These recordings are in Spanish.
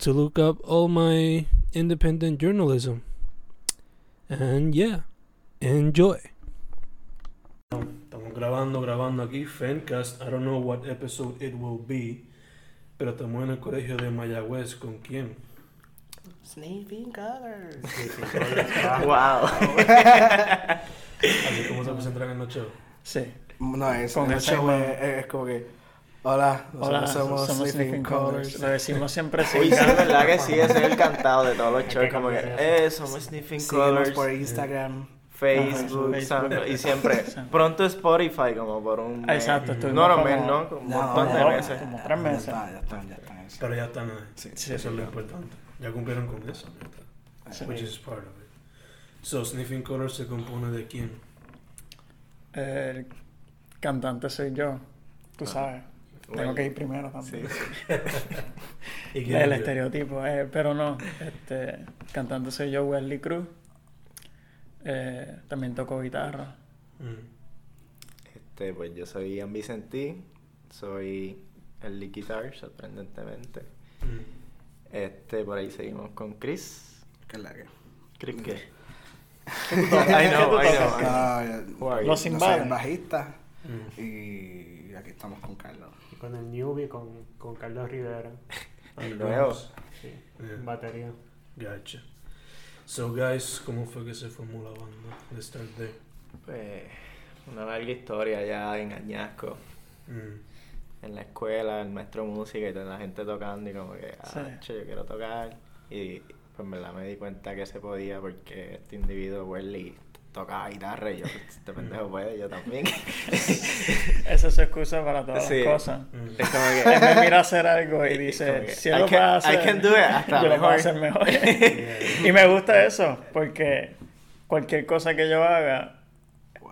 to look up all my independent journalism. And yeah, enjoy. Estamos grabando, grabando aquí, Fencast. I don't know what episode it will be, pero estamos en el colegio de Mayagüez. ¿Con quién? Sniffing colors. wow. Así como se presentan en los shows. Sí. No, es, Con el show es, es como que, hola, Hola, nosotros somos, Sniffing Colors. Lo decimos siempre Uy, sí, es verdad que sí, ese es el cantado de todos los shows. Como que, eh, somos Sniffing Colors, por Instagram. Facebook, Ajá, y siempre. Pronto Spotify, como por un mes. Exacto, No, no, como- mes, no, como un No, montón de no, meses. Como tres Ya meses. está, ya está, ya está. eso. Pero ya están ahí. Sí, Eso es lo importante. Ya cumplieron con eso. ya. Sí. Which is part of it. So, Sniffing Colors se compone de quién? El cantante soy yo. Tú sabes. Tengo que ir primero también. sí. ¿Y quién El es? estereotipo. eh, pero no. Este, cantante soy yo, Wesley Cruz. Eh, también toco guitarra. Mm. Este, pues yo soy Ian Vicentí, soy el lead guitar, sorprendentemente. Mm. Este, por ahí seguimos con Chris. ¿Qué es la que? ¿Chris qué? ¿Qué tú I know, ¿Qué I know. are you? Los yo soy cimbales. el bajista Mm. y aquí estamos con Carlos. Y con el newbie, con, con Carlos Rivera. El nuevo. Sí, Yeah. batería. Gotcha. So, guys, ¿cómo fue que se formó la banda? Let's start there. Pues una larga historia ya en Añasco. Mm. En la escuela, el maestro de música y toda la gente tocando y como que, Sí. ah, che, yo quiero tocar. Y pues en verdad me di cuenta que se podía porque este individuo, Welly, tocaba guitarra y yo, este pendejo puede, yo también. Esa es su excusa para todas Sí. las cosas. Mm. es como que... Él me mira a hacer algo y dice, que, si I él lo can- puede I hacer, can do it hasta yo lo puedo mejor. hacer mejor. y me gusta eso, porque cualquier cosa que yo haga,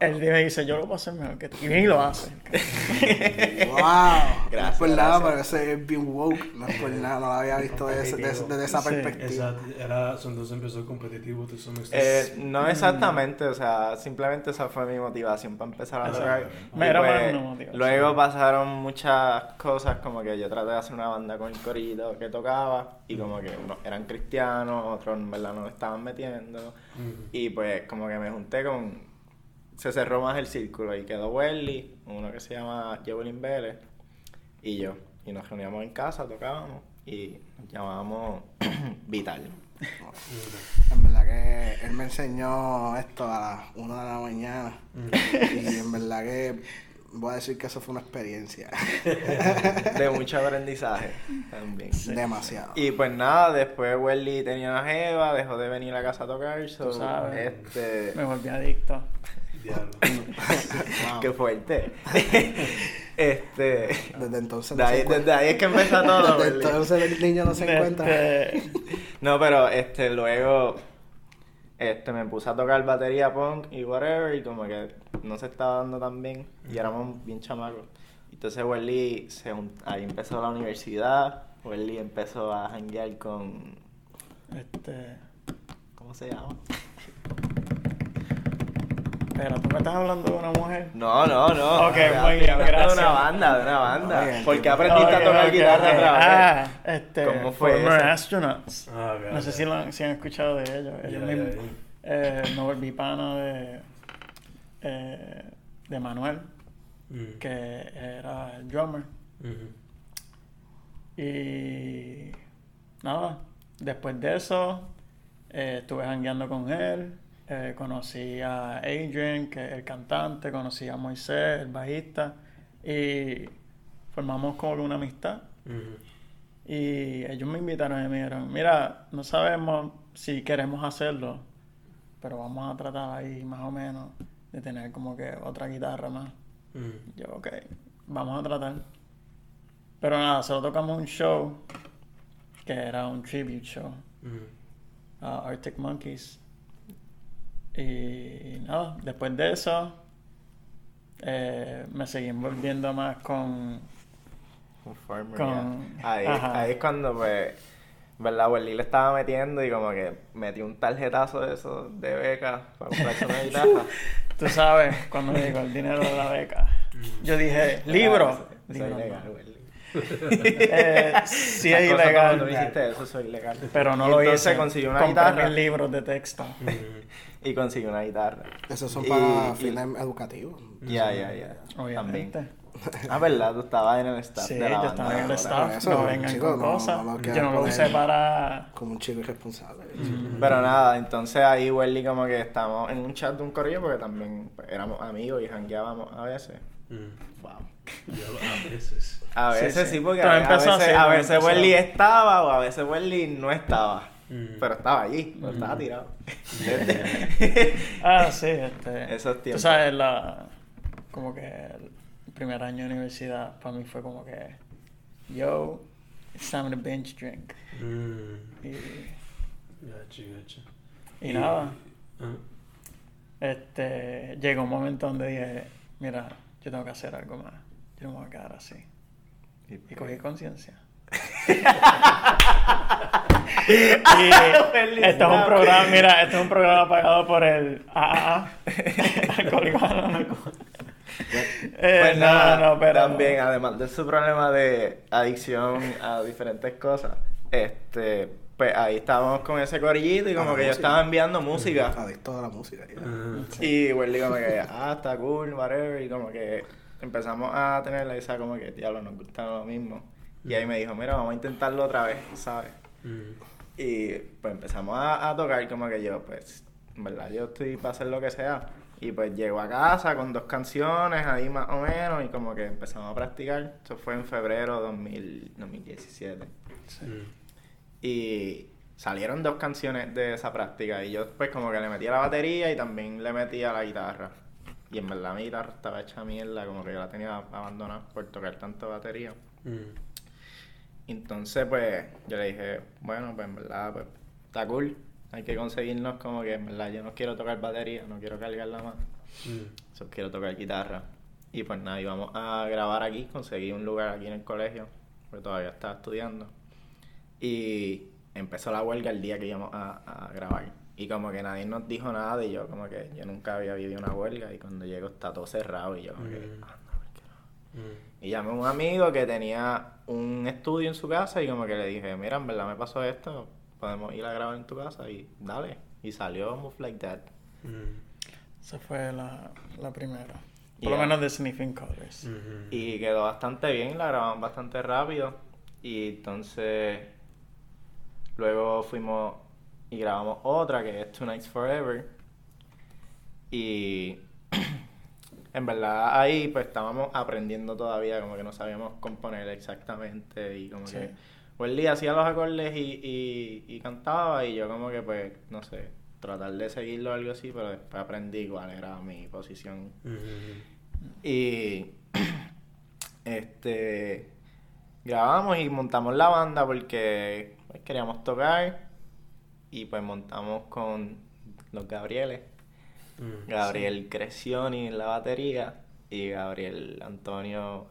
él me dice, yo lo puedo hacer mejor que tú. Y viene y lo hace. ¡Wow! no Gracias, por nada, pero ese es bien woke. No es por nada, no lo había visto desde, desde- desde esa Sí, perspectiva. Exacto. Era, entonces empezó competitivo, tú somos Eh, no exactamente, o sea, simplemente esa fue mi motivación para empezar a Exacto. tocar. Me Y era más pues, una motivación. Luego pasaron muchas cosas, como que yo traté de hacer una banda con el corito que tocaba, y como que unos eran cristianos, otros en verdad no lo estaban metiendo, Mm. y pues como que me junté con... Se cerró más el círculo y quedó Welly, uno que se llama Jewelin Vélez, y yo. Y nos reuníamos en casa, tocábamos, y nos llamábamos Vital. En verdad que él me enseñó esto a las 1 de la mañana. Mm. Y en verdad que voy a decir que eso fue una experiencia. De mucho aprendizaje también. Demasiado. Y pues nada, después Welly tenía una jeva, dejó de venir a casa a tocar, so, Tú sabes. este... Me volví adicto. Qué fuerte. este... Desde entonces De no ahí, se encuentra- desde ahí es que empezó todo, Desde entonces el niño no se encuentra. Este, No, pero este, luego este, me puse a tocar batería punk y whatever, y como que no se estaba dando tan bien, y éramos bien chamacos. Entonces Welly, se ahí empezó la universidad, Welly empezó a janguear con... este, ¿Cómo se llama? Pero tú me estás hablando de una mujer. No, no, no. Ok, muy bien, hablando gracias. De una banda, de una banda. Oye, ¿Por qué aprendiste a tocar ok, guitarra ok. otra vez? Ah, este, ¿Cómo fue Former eso? Astronauts. Ah, No sé si, lo han, si han escuchado de ellos. Ellos Ya, mismos. ya, ya. Eh, me volví pana de, eh, de Manuel, Mm. que era el drummer. Y nada, después de eso eh, estuve jangueando con él. Eh, conocí a Adrian, que es el cantante, conocí a Moisés, el bajista, y formamos como una amistad. Y ellos me invitaron y me dijeron, mira, no sabemos si queremos hacerlo, pero vamos a tratar ahí más o menos de tener como que otra guitarra más. Yo, ok, vamos a tratar. Pero nada, solo tocamos un show que era un tribute show a Arctic Monkeys. Y nada, después de eso eh, me seguí envolviendo más con... Un farmer, Con-. Ahí, ahí es cuando, pues, ¿verdad? Welly le estaba metiendo y como que metió un tarjetazo de eso de beca para comprarse una guitarra. Tú sabes, cuando me llegó el dinero de la beca, yo dije, libro. No. ilegal, Welly. Eh, sí es ilegal. Cuando tú hiciste eso, es ilegal. Pero no Y lo hice. consiguió una Compré guitarra mis libros de texto. Y consiguió una guitarra. Esos son Y- para y- fines educativos. Ya, ya, ya. Obviamente. También. Ah, ¿verdad? Tú estabas en el staff Sí, de la yo banda estaba en el staff. eso, no vengan chicos, con no- cosas. no yo no lo usé para. Como un chico irresponsable. Pero nada, entonces ahí Welly como que estábamos en un chat de un correo porque también éramos amigos y jangueábamos a veces. Wow. a veces. A Sí, veces sí. sí, porque a, a veces, así, a veces. Welly estaba o a veces Welly no estaba. Mm. Pero estaba allí, no estaba tirado. Ah, sí, este. Esos Tú sabes, la. Como que el primer año de universidad para mí fue como que. Yo, it's time to binge drink. Mm. Y, Gotcha, gotcha. y nada. Ah. Este. Llegó un momento donde dije, mira, yo tengo que hacer algo más. Yo no me voy a quedar así. Y cogí conciencia. y esto es un programa, mira, esto es un programa pagado por el AAA. Alcohólicos Anónimos. Eh, Pues nada, no, pero. también, además de su problema de adicción a diferentes cosas, este, pues ahí estábamos con ese corillito y como A la que yo estaba enviando música. Adicto a la música. ya. Ah. Y Welly como que, ah, está cool, whatever, y como que empezamos a tener esa como que, diablo, nos gusta lo mismo. Y ahí me dijo, mira, vamos a intentarlo otra vez, ¿sabes? Mm. Y pues empezamos a, a tocar como que yo, pues, en verdad, yo estoy para hacer lo que sea. Y pues llego a casa con dos canciones ahí más o menos y como que empezamos a practicar. Eso fue en febrero de 2000 2017. Mm. Y salieron dos canciones de esa práctica y yo pues como que le metí a la batería y también le metí a la guitarra. Y en verdad mi guitarra estaba hecha mierda, como que yo la tenía abandonada por tocar tanto batería. Mm. Entonces, pues, yo le dije, bueno, pues en verdad, pues, está cool. Hay que conseguirnos como que, en verdad, yo no quiero tocar batería, no quiero cargarla más. Mm. Solo quiero tocar guitarra. Y pues nada, íbamos a grabar aquí, conseguí un lugar aquí en el colegio, porque todavía estaba estudiando. Y empezó la huelga el día que íbamos a, a grabar. Y como que nadie nos dijo nada de yo, como que yo nunca había vivido una huelga y cuando llego está todo cerrado y yo como que, Mm. anda, ¿por qué no? Mm. Y llamé a un amigo que tenía un estudio en su casa y como que le dije, mira, en verdad me pasó esto, podemos ir a grabar en tu casa y dale. Y salió Move Like That. Mm. Esa fue la, la primera. Por Yeah. lo menos de Sniffing Colors. Mhm. Y quedó bastante bien, la grabamos bastante rápido. Y entonces luego fuimos y grabamos otra que es Two Nights Forever. Y en verdad ahí pues estábamos aprendiendo todavía, como que no sabíamos componer exactamente y como Sí. que Welly hacía los acordes y, y, y cantaba y yo como que pues, no sé, tratar de seguirlo o algo así, pero después aprendí cuál era mi posición y este grabamos y montamos la banda porque pues, queríamos tocar y pues montamos con los Gabrieles. Mm. Gabriel Crescioni en la batería y Gabriel Antonio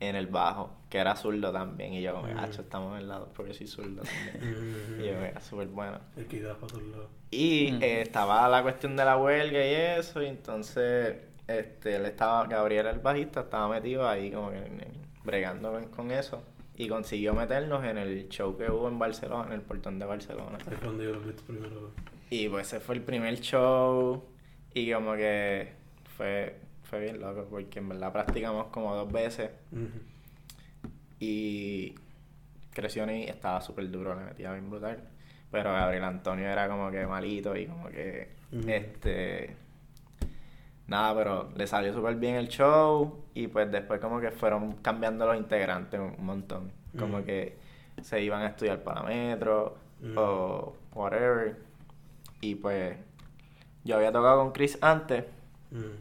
en el bajo, que era zurdo también. Y yo como, Mm. hacho, estamos en lado porque soy zurdo también. Mm. Y yo, era súper bueno. Equidad para todos lados. Y Ujú. eh, estaba la cuestión de la huelga y eso, y entonces este, él estaba, Gabriel el bajista, estaba metido ahí como que en- en- bregando con, eso. Y consiguió meternos en el show que hubo en Barcelona, en el portón de Barcelona. Fue donde yo lo primero. Y pues ese fue el primer show y como que fue, fue bien loco porque en verdad practicamos como dos veces Mhm. y Crescioni estaba súper duro, le metía bien brutal. Pero Gabriel Antonio era como que malito y como que, este... Nada, pero le salió súper bien el show y pues después como que fueron cambiando los integrantes un montón. Como que se iban a estudiar para metro Ujú. o whatever. Y pues yo había tocado con Chris antes Mm.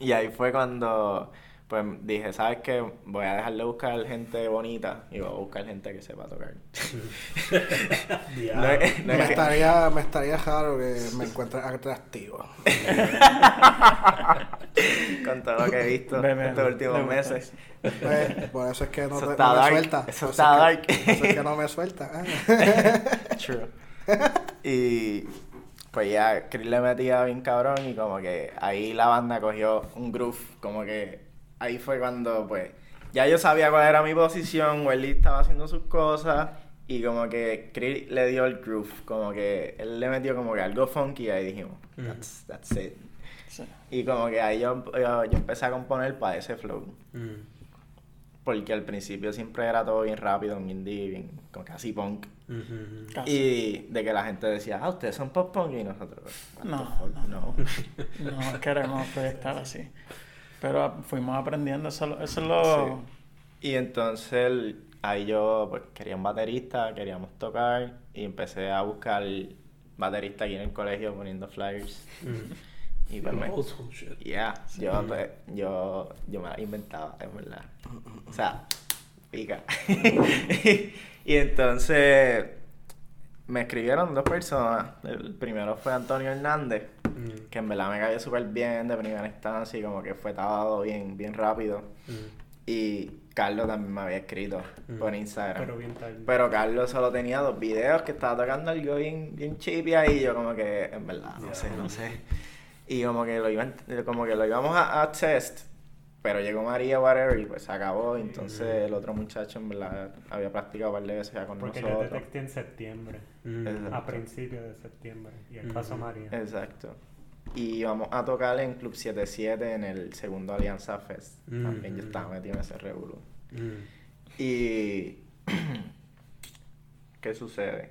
y ahí fue cuando Pues dije, ¿sabes qué? Voy a dejar de buscar gente bonita y voy a buscar gente que sepa tocar. Diablo. No es- no es Me que- estaría, me estaría raro que me encuentres atractivo. con todo lo que he visto Bebé, estos últimos meses. Pues, por eso es que no, te- no me suelta. eso está es dark. que- eso es que no me suelta. ah. True. Y pues ya Chris le metía bien cabrón y como que ahí la banda cogió un groove, como que ahí fue cuando pues ya yo sabía cuál era mi posición, Welly estaba haciendo sus cosas y como que Chris le dio el groove, como que él le metió como que algo funky y ahí dijimos, that's, that's it. Sí. Y como que ahí yo, yo, yo empecé a componer para ese flow. Mm. Porque al principio siempre era todo bien rápido, bien indie, bien como casi punk. Ujú, ujú. Casi. Y de que la gente decía, ah, ustedes son pop punk y nosotros, No, fuck, no. No queremos proyectar así. Pero fuimos aprendiendo, eso, lo- eso es lo... Y entonces el- ahí yo pues quería un baterista, queríamos tocar y empecé a buscar baterista aquí en el colegio poniendo flyers. Mm. Y pues me... Shit. Yeah, yo, pues, yo, yo me la inventaba, es verdad. O sea, pica. y entonces me escribieron dos personas. El primero fue Antonio Hernández, Mm. que en verdad me cayó súper bien de primera instancia y como que fue todo bien, bien rápido. Mm. Y Carlos también me había escrito Mm. por Instagram. Pero bien tarde. Pero Carlos solo tenía dos videos que estaba tocando algo bien, bien chippy ahí. y Yo como que, en verdad, no sé, no sé. Y como que lo iban, como que lo íbamos a, a test. Pero llegó María, whatever, y pues se acabó. y Entonces el otro muchacho, en verdad, había practicado un par de veces ya con Porque yo nosotros. detecté en septiembre. Mm. Exacto. A principios de septiembre. Y el Ujú. paso María. Exacto. Y íbamos a tocar en Club 77 en el segundo Alianza Fest. Mm. También yo estaba metido en ese revolú. Mm. Y. ¿Qué sucede?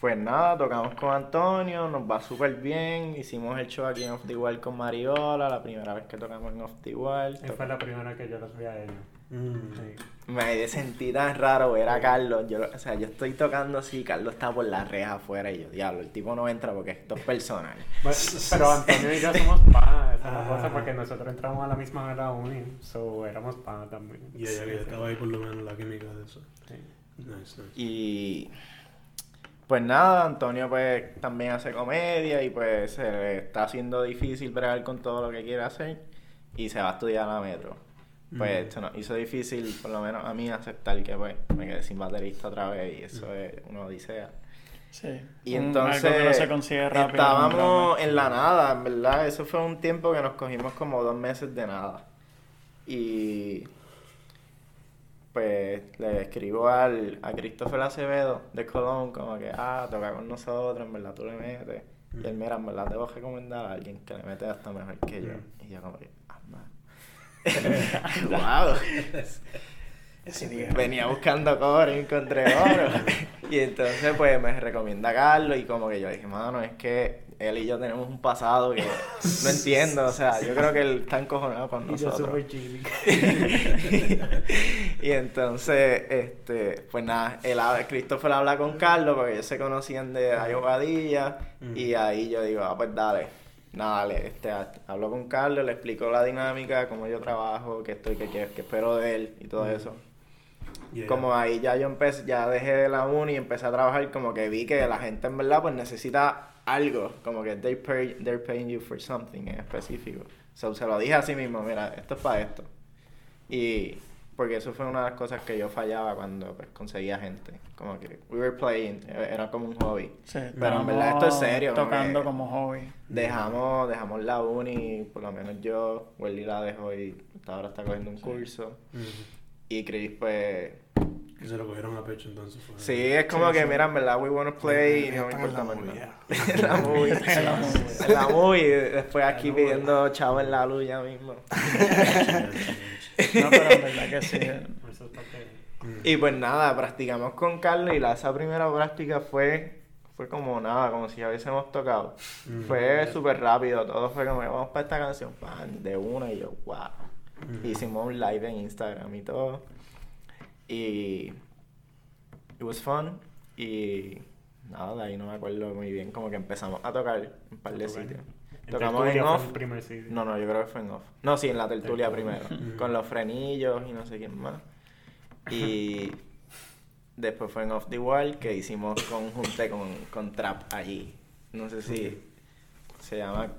Pues nada, tocamos con Antonio, nos va súper bien. Hicimos el show aquí en Off the Wall con Mariola, la primera vez que tocamos en Off the Wall. Esa fue la primera que yo los vi a ellos. Mm. Sí. Me sentí tan raro ver a Carlos. Yo, o sea, yo estoy tocando así, Carlos está por la reja afuera y yo, diablo, el tipo no entra porque esto es personal. Bueno, pero Antonio y yo somos panas, esa es la Ah. cosa, porque nosotros entramos a la misma hora a la uni, so éramos panas también. Ya, ya, ya estaba ahí por lo menos la química de eso. Sí. Nice, nice. Y pues nada, Antonio pues también hace comedia y pues se le está haciendo difícil bregar con todo lo que quiere hacer y se va a estudiar a la metro. Pues Mm. se nos hizo difícil, por lo menos a mí, aceptar que pues me quedé sin baterista otra vez y eso Mm. es una odisea. Sí. Y entonces algo que no se consigue rápido. estábamos en la nada, en verdad. Eso fue un tiempo que nos cogimos como dos meses de nada. Y pues le escribo al, a Christopher Acevedo de Colón como que, ah, toca con nosotros, en verdad tú le metes. Y él, mira, en verdad debo recomendar a alguien que le mete hasta mejor que yo. Y yo como que, ah, wow. Venía buscando cobre y encontré oro. y entonces pues me recomienda Carlos y como que yo dije, mano, es que él y yo tenemos un pasado que no entiendo, o sea, yo creo que él está encojonado con Y yo nosotros. chili. y entonces, este, pues nada, él, Christopher habla con Carlos porque ellos se conocían de Ayobadilla y ahí yo digo, ah, pues dale, nada, dale, este, ha- hablo con Carlos, le explico la dinámica, cómo yo trabajo, qué estoy, qué, qué- qué espero de él y todo eso. Yeah. Como ahí ya yo empecé, ya dejé de la uni y empecé a trabajar, como que vi que la gente en verdad pues necesita algo, como que they're, pay- they're paying you for something en específico. So, se lo dije a sí mismo, mira, esto es para esto. Y porque eso fue una de las cosas que yo fallaba cuando pues, conseguía gente. Como que we were playing, eh, era como un hobby. Sí, Pero en verdad esto es serio, Tocando como hobby. Dejamos, dejamos la uni, por lo menos yo, Welly la dejó y hasta ahora está cogiendo un curso. Ujú. Y Chris pues Que se lo cogieron a pecho entonces. Fue. Sí, es como que, mira, en verdad, we wanna play y no me importa más nada. En la movie. En la movie. En la movie. y Después aquí pidiendo chavo en la luz ya mismo. No, pero en verdad que sí. Y pues nada, practicamos con Carlos y la, esa primera práctica fue, fue como nada, como si ya hubiésemos tocado. Mm. Fue súper rápido, todo fue como, vamos para esta canción, pan, de una y yo, wow. Mm. Hicimos un live en Instagram y todo. Y it was fun. Y nada, de ahí no me acuerdo muy bien. Como que empezamos a tocar en un par de sitios. Tocamos en off. el primer sitio. No, no, yo creo que fue en off. No, sí, en la tertulia Tertulia. primero. con los frenillos y no sé quién más. Y después fue en off de igual que hicimos con junte con, con Trap allí. No sé si se llama.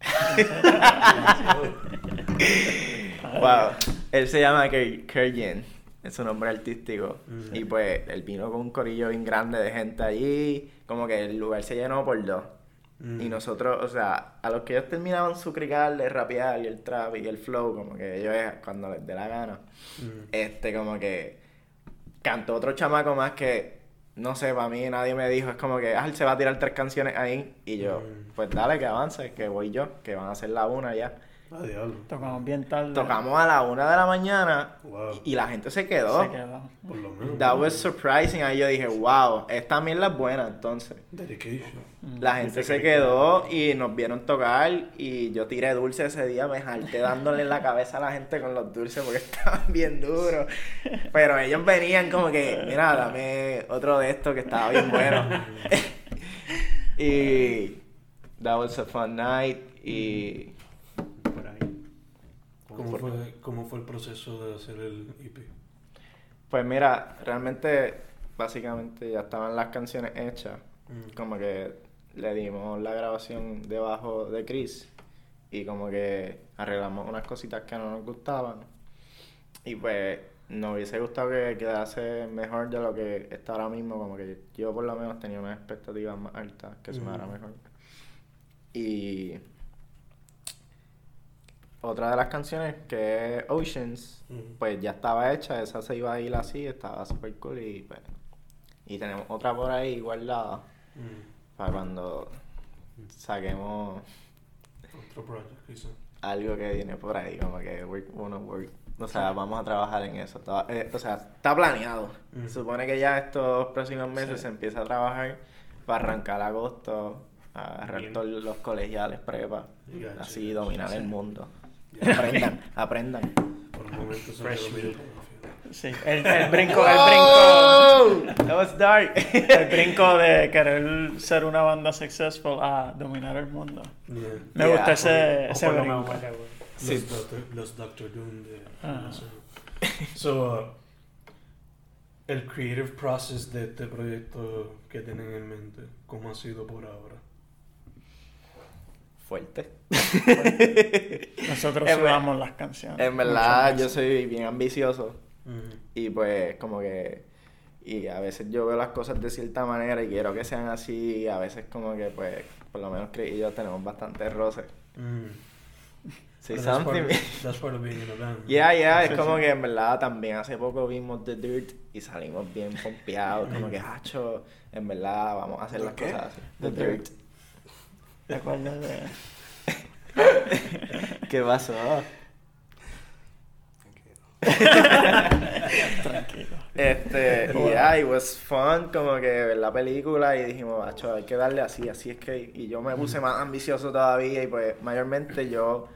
wow. Él se llama Ker- Kerjen. Es su nombre artístico. Mm. Y pues él vino con un corillo bien grande de gente allí. Como que el lugar se llenó por dos. Mm. Y nosotros, o sea, a los que ellos terminaban su crical de rapear y el trap y el flow, como que ellos cuando les dé la gana, Mm. este, como que cantó otro chamaco más que, no sé, para mí nadie me dijo, es como que, ah, él se va a tirar tres canciones ahí, y yo, Mm. pues dale, que avance, que voy yo, que van a ser la una ya. Tocamos bien tarde. Tocamos a la una de la mañana Wow. y, y la gente se quedó. Se quedó. Por lo menos. That was surprising, ahí yo dije, wow, esta mierda es buena entonces. Dedication. La gente se quedó y nos vieron tocar y yo tiré dulce ese día, me jalté dándole en la cabeza a la gente con los dulces porque estaban bien duros. Pero ellos venían como que, mira, dame otro de estos que estaba bien bueno. y that was a fun night y. ¿Cómo fue, ¿Cómo fue el proceso de hacer el EP? pues mira, realmente básicamente ya estaban las canciones hechas. Mm. como que le dimos la grabación debajo de Chris y como que arreglamos unas cositas que no nos gustaban y pues nos hubiese gustado que quedase mejor de lo que está ahora mismo como que yo por lo menos tenía unas expectativas más altas que sonara Ujú. mejor y otra de las canciones que es Oceans pues ya estaba hecha esa se iba a ir así estaba super cool y pues y tenemos otra por ahí guardada para cuando saquemos Otro project, quizá. algo que viene por ahí, como que work, wanna work. O sea, vamos a trabajar en eso. Está- eh, o sea, está planeado. Se supone que ya estos próximos meses Sí. se empieza a trabajar para arrancar agosto, a agarrar todos los colegiales prepa, así dominar el mundo. Aprendan, aprendan. Por el momento se me Fresh. Sí, el, el brinco, el brinco. That was dark. El brinco de querer ser una banda successful a dominar el mundo. Yeah. Me Yeah. gusta ese, ese brinco. whatever. Sí. Los, Doctor, los Doctor Doom de Ah. So, uh, el creative process de este proyecto que tienen en mente, ¿cómo ha sido por ahora? Fuerte. Nosotros En sudamos las canciones. En verdad, yo soy bien ambicioso. Y pues como que... Y a veces yo veo las cosas de cierta manera y quiero que sean así. Y a veces como que pues por lo menos Chris y yo tenemos bastante roce. Mm. Sí, But that's, part of, that's part of being in a band. Yeah, yeah, es Sí, como sí. que en verdad también hace poco vimos The Dirt y salimos bien pompeados, como que, hacho, en verdad vamos a hacer ¿The las qué? cosas así. The The Dirt. ¿Te acuerdas de...? ¿Qué pasó? Tranquilo. Este, y yeah, it was fun, como que ver la película y dijimos, macho, hay que darle así, así es que, y yo me puse más ambicioso todavía y pues mayormente yo,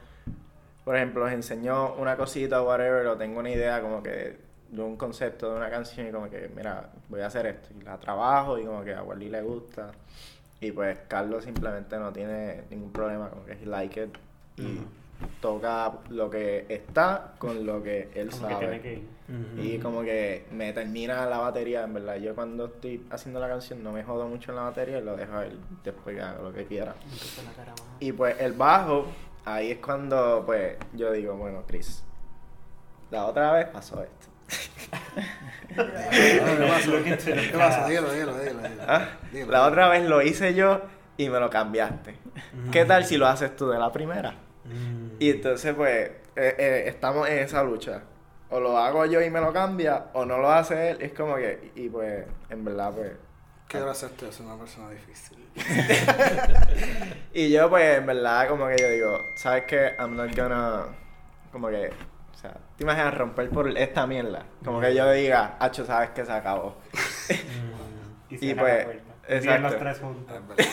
por ejemplo, les enseñó una cosita o whatever, o tengo una idea como que de un concepto de una canción y como que, mira, voy a hacer esto, y la trabajo y como que a Wally le gusta, y pues Carlos simplemente no tiene ningún problema, como que he like it, y toca lo que está con lo que él Como que sabe. tiene que ir. Y como que me termina la batería, en verdad. Yo cuando estoy haciendo la canción no me jodo mucho en la batería y lo dejo a él después que haga lo que quiera. Y pues el bajo, ahí es cuando pues yo digo, bueno, Chris, la otra vez pasó esto. ¿Qué? ¿Qué dilo. Ah. La otra vez lo hice yo y me lo cambiaste. ¿Qué tal si lo haces tú de la primera? Mm. Y entonces pues eh, eh, estamos en esa lucha. O lo hago yo y me lo cambia, o no lo hace él. Es como que, y pues, en verdad, pues, Quiero hacerte ser una persona difícil. Y yo, pues, en verdad, como que yo digo, ¿sabes qué? I'm not gonna. Como que. O sea, ¿te imaginas romper por esta mierda? Como que yo diga, Hacho, ¿sabes que se acabó? Mm. Y, Y cierra pues- Exacto. los tres juntos.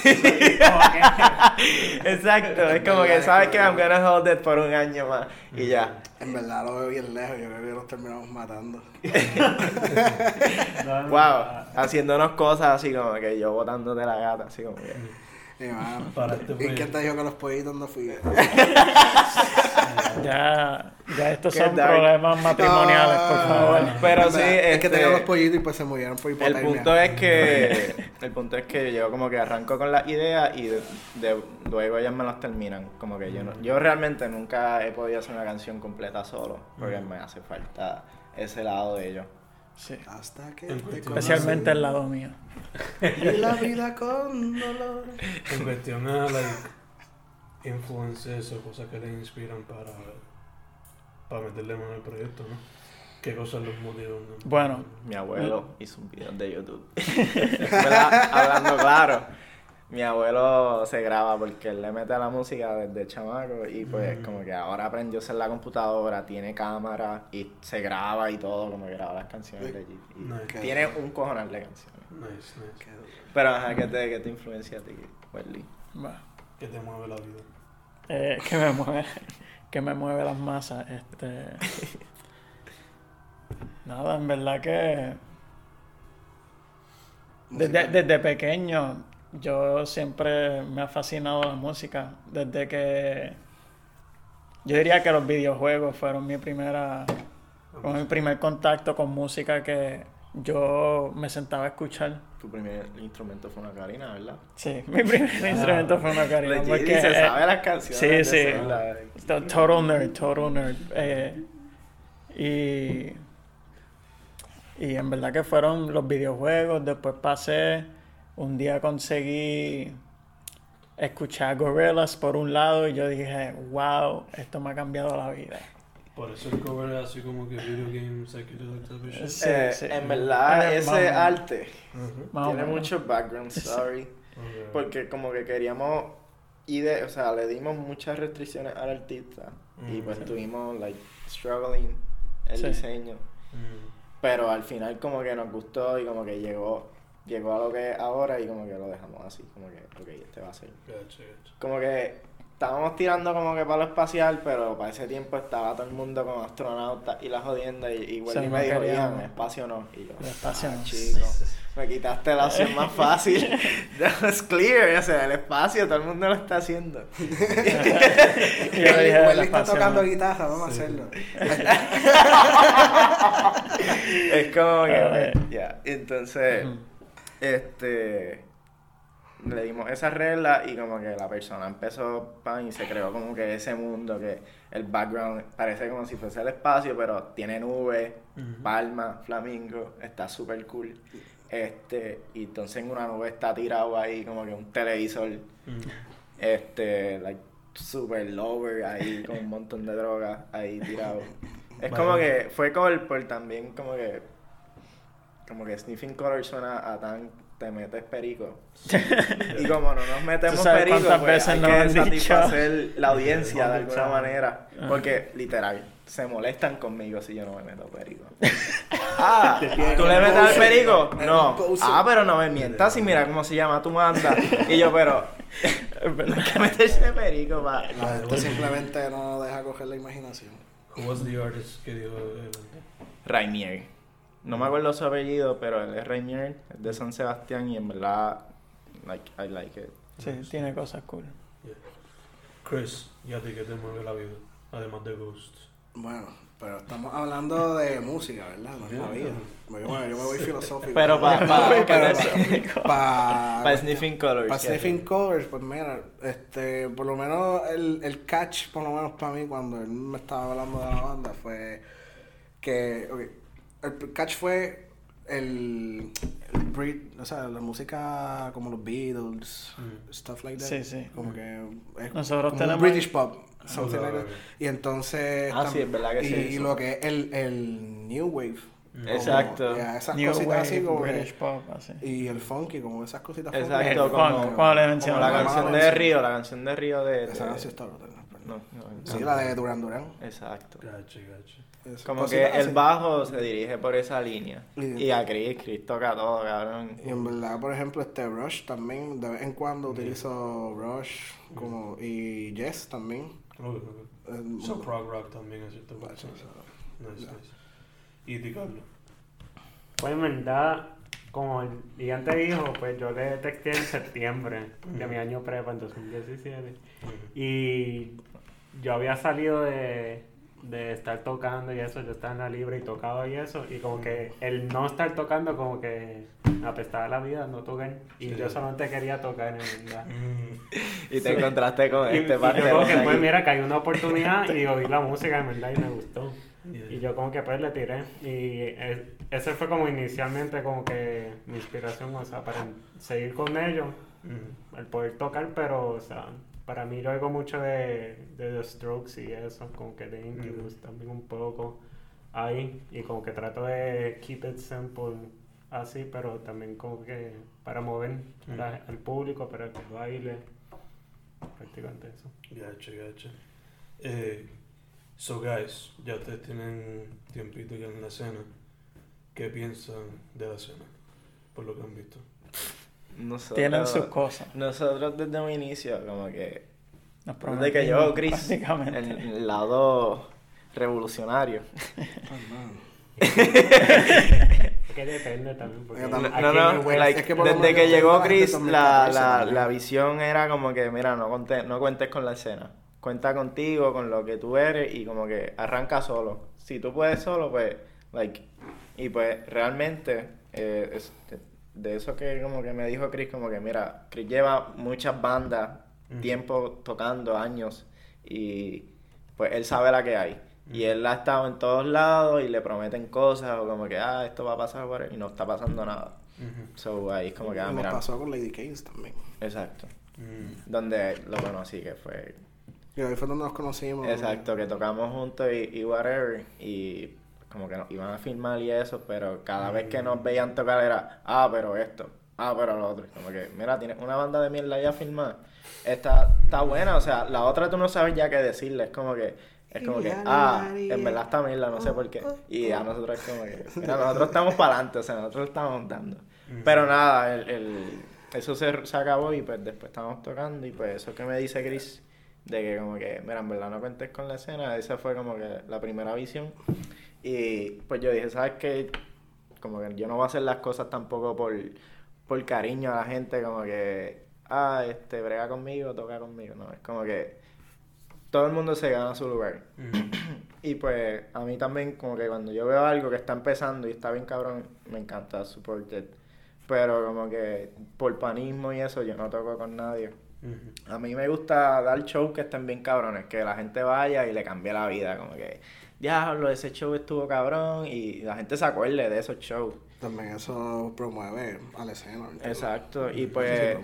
Exacto, es como que sabes que I'm gonna hold it por un año más y ya. En verdad lo veo bien lejos, yo creo que los terminamos matando. Wow, haciéndonos cosas así como que yo botándote la gata, así como que. Y, este ¿Y proyecto. quién te dijo que los pollitos no fui? Ya, ya estos son dark. problemas matrimoniales, por favor. Pero sí, verdad, Es que este, tenían los pollitos y pues se murieron por El hipotermia. punto es que el punto es que yo como que arranco con las ideas y de, de- luego ellas me las terminan. Como que yo no, yo realmente nunca he podido hacer una canción completa solo porque me hace falta ese lado de ellos. Sí. Hasta que En te cuestión- Especialmente el lado mío. conocí, la vida con dolor. En cuestión a like, influencers o cosas que le inspiran para, para meterle mano al proyecto, ¿no? ¿Qué cosas los motivan? no? Bueno, Mi abuelo hizo un video de YouTube. Hablando claro. Mi abuelo se graba porque él le mete a la música desde chamaco y pues Mm. como que ahora aprendió a usar la computadora, tiene cámara y se graba y todo, como que graba las canciones de allí. Y. Tiene un cojonal de canciones. Nice, nice. Pero ajá, ¿qué te, qué te influencia a ti, Welly? ¿Qué te mueve la vida? Eh, que me mueve, que me mueve las masas. Este. Nada, en verdad que desde, desde pequeño yo siempre me ha fascinado la música. Desde que yo diría que los videojuegos fueron mi primera, fue mi primer contacto con música que yo me sentaba a escuchar. Tu primer instrumento fue una carina, ¿verdad? Sí, mi primer instrumento fue una carina. Porque, y se eh, sabe las canciones. sí, sí. Total nerd, total nerd. Eh, y, y en verdad que fueron los videojuegos. Después pasé, un día conseguí escuchar Gorillaz por un lado y yo dije, wow, esto me ha cambiado la vida. Por eso el cover es así como que video game, psychedelic of shit. Sí, Eh, sí. En verdad, Eh, ese arte tiene mucho background story. Ok. Porque como que queríamos ide o sea, le dimos muchas restricciones al artista y pues Sí. estuvimos like struggling el Sí. diseño, Mm. pero al final como que nos gustó y como que llegó llegó a lo que es ahora y como que lo dejamos así, como que ok, este va a ser. Gotcha, gotcha. Como que estábamos tirando como que para lo espacial, pero para ese tiempo estaba todo el mundo con astronautas y la jodienda y, y Wendy me dijo. Ian, espacio no. Y yo, El espacio "Ah, no". chico, me quitaste la opción más fácil. Es clear, o sea, el espacio, todo el mundo lo está haciendo. Y yo dije, Welly "El está tocando no". guitarra, vamos Sí. a hacerlo. es como que, ya, entonces. Este, le dimos esa regla y como que la persona empezó pan y se creó como que ese mundo que el background parece como si fuese el espacio, pero tiene nubes, Ujú. palma, flamingo, está súper cool. Este, y entonces en una nube está tirado ahí como que un televisor, Mm. este, like, super lower ahí con un montón de drogas ahí tirado. Es como que fue por también como que como que sniffing color suena a tan te metes perico. y como no nos metemos ¿Tú sabes perico, pues veces hay que dicho? satisfacer la audiencia de alguna manera. Ajá. Porque literal, se molestan conmigo si yo no me meto perico. ah, ¿tú le metes al perico? No. Ah, pero no me mientas y mira cómo se llama tu manda. Y yo, pero no hay que meterse perico para... La gente simplemente no deja coger la imaginación. Who was the artist que dio el Rainier. No me acuerdo su apellido, pero él es Rainier, es de San Sebastián y en verdad, like, I like it. Sí, tiene cosas cool. Chris, ¿y a ti qué te mueve la vida? Además de Ghost. Bueno, pero estamos hablando de música, ¿verdad? No es la vida. Bueno, yo me voy filosófico. Pero pa- pa- Pero pa- pa- Para Sniffing Colors. Para. Stephen Colors, pues mira, este, por lo menos el, el catch, por lo menos para mí, cuando él me estaba hablando de la banda, fue que, el catch fue el, el Brit, o sea, la música como los Beatles, Mm. stuff like that. Sí, sí. Como que es Nosotros como un tenemos- British pop, something Ok, like that. Y entonces... Ah, sí, es verdad que y, sí, Y lo que es el, el New Wave. Mm. como, Exacto. ya, esas New cositas Wave, así como que- British Pop, así. Y el funky, como esas cositas. Exacto, como, cuando le como menciono la la canción de. Río, la canción de Río de... Esa canción está brutal, ¿no? no, Sí, la de Duran Duran. Exacto. Gacho, gacho. Es- Como que cositas el bajo se dirige por esa línea. Y- Y a Chris, Chris toca todo, cabrón. Y en verdad, por ejemplo, este Rush también, de vez en cuando utilizo Rush como, y Yes también. Ok, ok. Eh, So prog rock también es cierto. Vale, sí, sí. Nice, nice. Y Di Carlo. Pues en verdad, como el gigante dijo, pues yo le texté en septiembre de mi año prepa en 2017. Y yo había salido de, de estar tocando y eso, yo estaba en la libre y tocaba y eso. Y como que el no estar tocando, como que me apestaba la vida, no tocar. Y Sí. yo solamente quería tocar en verdad. Y te encontraste con Y, este y parte yo como que pues mira que hay una oportunidad y oí la música en verdad y me gustó. Yeah. Y yo como que pues le tiré. Y es- ese fue como inicialmente como que mi inspiración, o sea, para seguir con ellos, el poder tocar, pero o sea, para mí yo oigo mucho de, de The Strokes y eso, como que de Incubus también un poco ahí. Y como que trato de keep it simple así, pero también como que para mover a la- al público, para que baile, prácticamente eso. Gacho, gacho. Eh, so, guys, ya ustedes tienen tiempito ya en la escena. ¿Qué piensan de la escena? Por lo que han visto. Nosotros, Tienen sus cosas. Nosotros desde un inicio, como que. Nos Desde que llegó prometimos, Chris, el, lado revolucionario. Es que depende también. Porque No, No, like, es que desde que yo llegó Chris, la, 2014 la, la visión era como que, mira, no, conte- no cuentes con la escena. Cuenta contigo, con lo que tú eres y como que arranca solo. Si tú puedes solo, pues, like, y pues realmente, eh, es- de eso que como que me dijo Chris, como que, mira, Chris lleva muchas bandas, tiempo tocando, años, y pues él sabe la que hay. Y él ha estado en todos lados y le prometen cosas o como que, ah, esto va a pasar, whatever, y no está pasando nada. So ahí es como que, ah, mira. pasó con Lady Keynes también. Exacto. Mm. Donde lo conocí, que fue. Y ahí fue donde nos conocimos. Exacto, que tocamos juntos y, y whatever. Y como que nos iban a filmar y eso, pero cada vez que nos veían tocar era, ah, pero esto, ah, pero lo otro. Como que, mira, tienes una banda de mierda ya filmada. Esta está buena, o sea, la otra tú no sabes ya qué decirle. Es como que, es como que, ah, en verdad está mierda, no sé por qué. Y a nosotros es como que, mira, nosotros estamos para adelante, o sea, nosotros estamos dando. Pero nada, el, el- eso se, se acabó y pues después estábamos tocando y pues eso que me dice Chris, de que como que, mira, en verdad no cuentes con la escena, esa fue como que la primera visión. Y pues yo dije, ¿sabes qué? Como que yo no voy a hacer las cosas tampoco por, por cariño a la gente, como que, ah, este, brega conmigo, toca conmigo, no, es como que todo el mundo se gana su lugar. Mm. Y pues a mí también como que cuando yo veo algo que está empezando y está bien cabrón, me encanta supported. Pero como que por panismo y eso yo no toco con nadie. A mí me gusta dar shows que estén bien cabrones, que la gente vaya y le cambie la vida, como que, diablo, ese show estuvo cabrón y la gente se acuerde de esos shows. También eso promueve a la escena. Exacto, y pues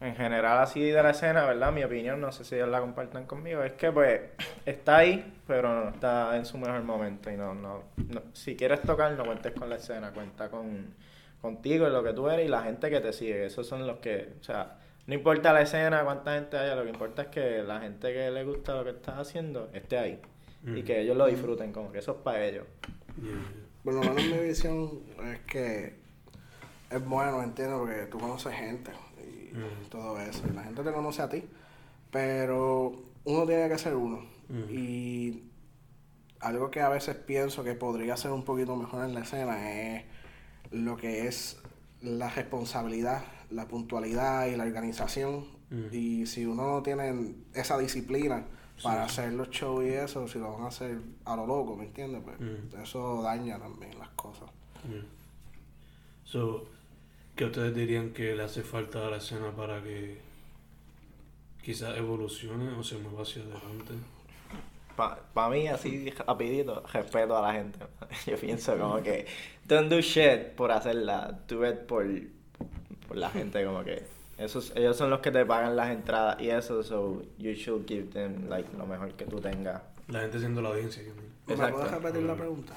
en general así de la escena, ¿verdad? Mi opinión, no sé si ellos la compartan conmigo, es que pues está ahí, pero no está en su mejor momento y no, no, no- si quieres tocar no cuentes con la escena, cuenta con contigo y lo que tú eres y la gente que te sigue, esos son los que, o sea, no importa la escena, cuánta gente haya, lo que importa es que la gente que le gusta lo que estás haciendo esté ahí y que ellos lo disfruten, como que eso es para ellos. Yeah, yeah. Por lo menos mi visión es que es bueno, entiendo, porque tú conoces gente y Mm. todo eso. Y la gente te conoce a ti. Pero uno tiene que ser uno. Mm. Y algo que a veces pienso que podría ser un poquito mejor en la escena es lo que es la responsabilidad, la puntualidad y la organización. Mm. Y si uno no tiene esa disciplina para hacer los shows y eso, si lo van a hacer a lo loco, ¿me entiendes? Pues Mm. eso daña también las cosas. Yeah. So, ¿qué ustedes dirían que le hace falta a la escena para que quizás evolucione o se mueva hacia adelante? Para mí, así rapidito, respeto a la gente. Yo pienso como que, don't do shit por hacerla, do it por, por la gente, como que, esos, ellos son los que te pagan las entradas y eso, so you should give them, like, lo mejor que tú tengas. La gente siendo la audiencia. ¿Me puedes repetir la pregunta?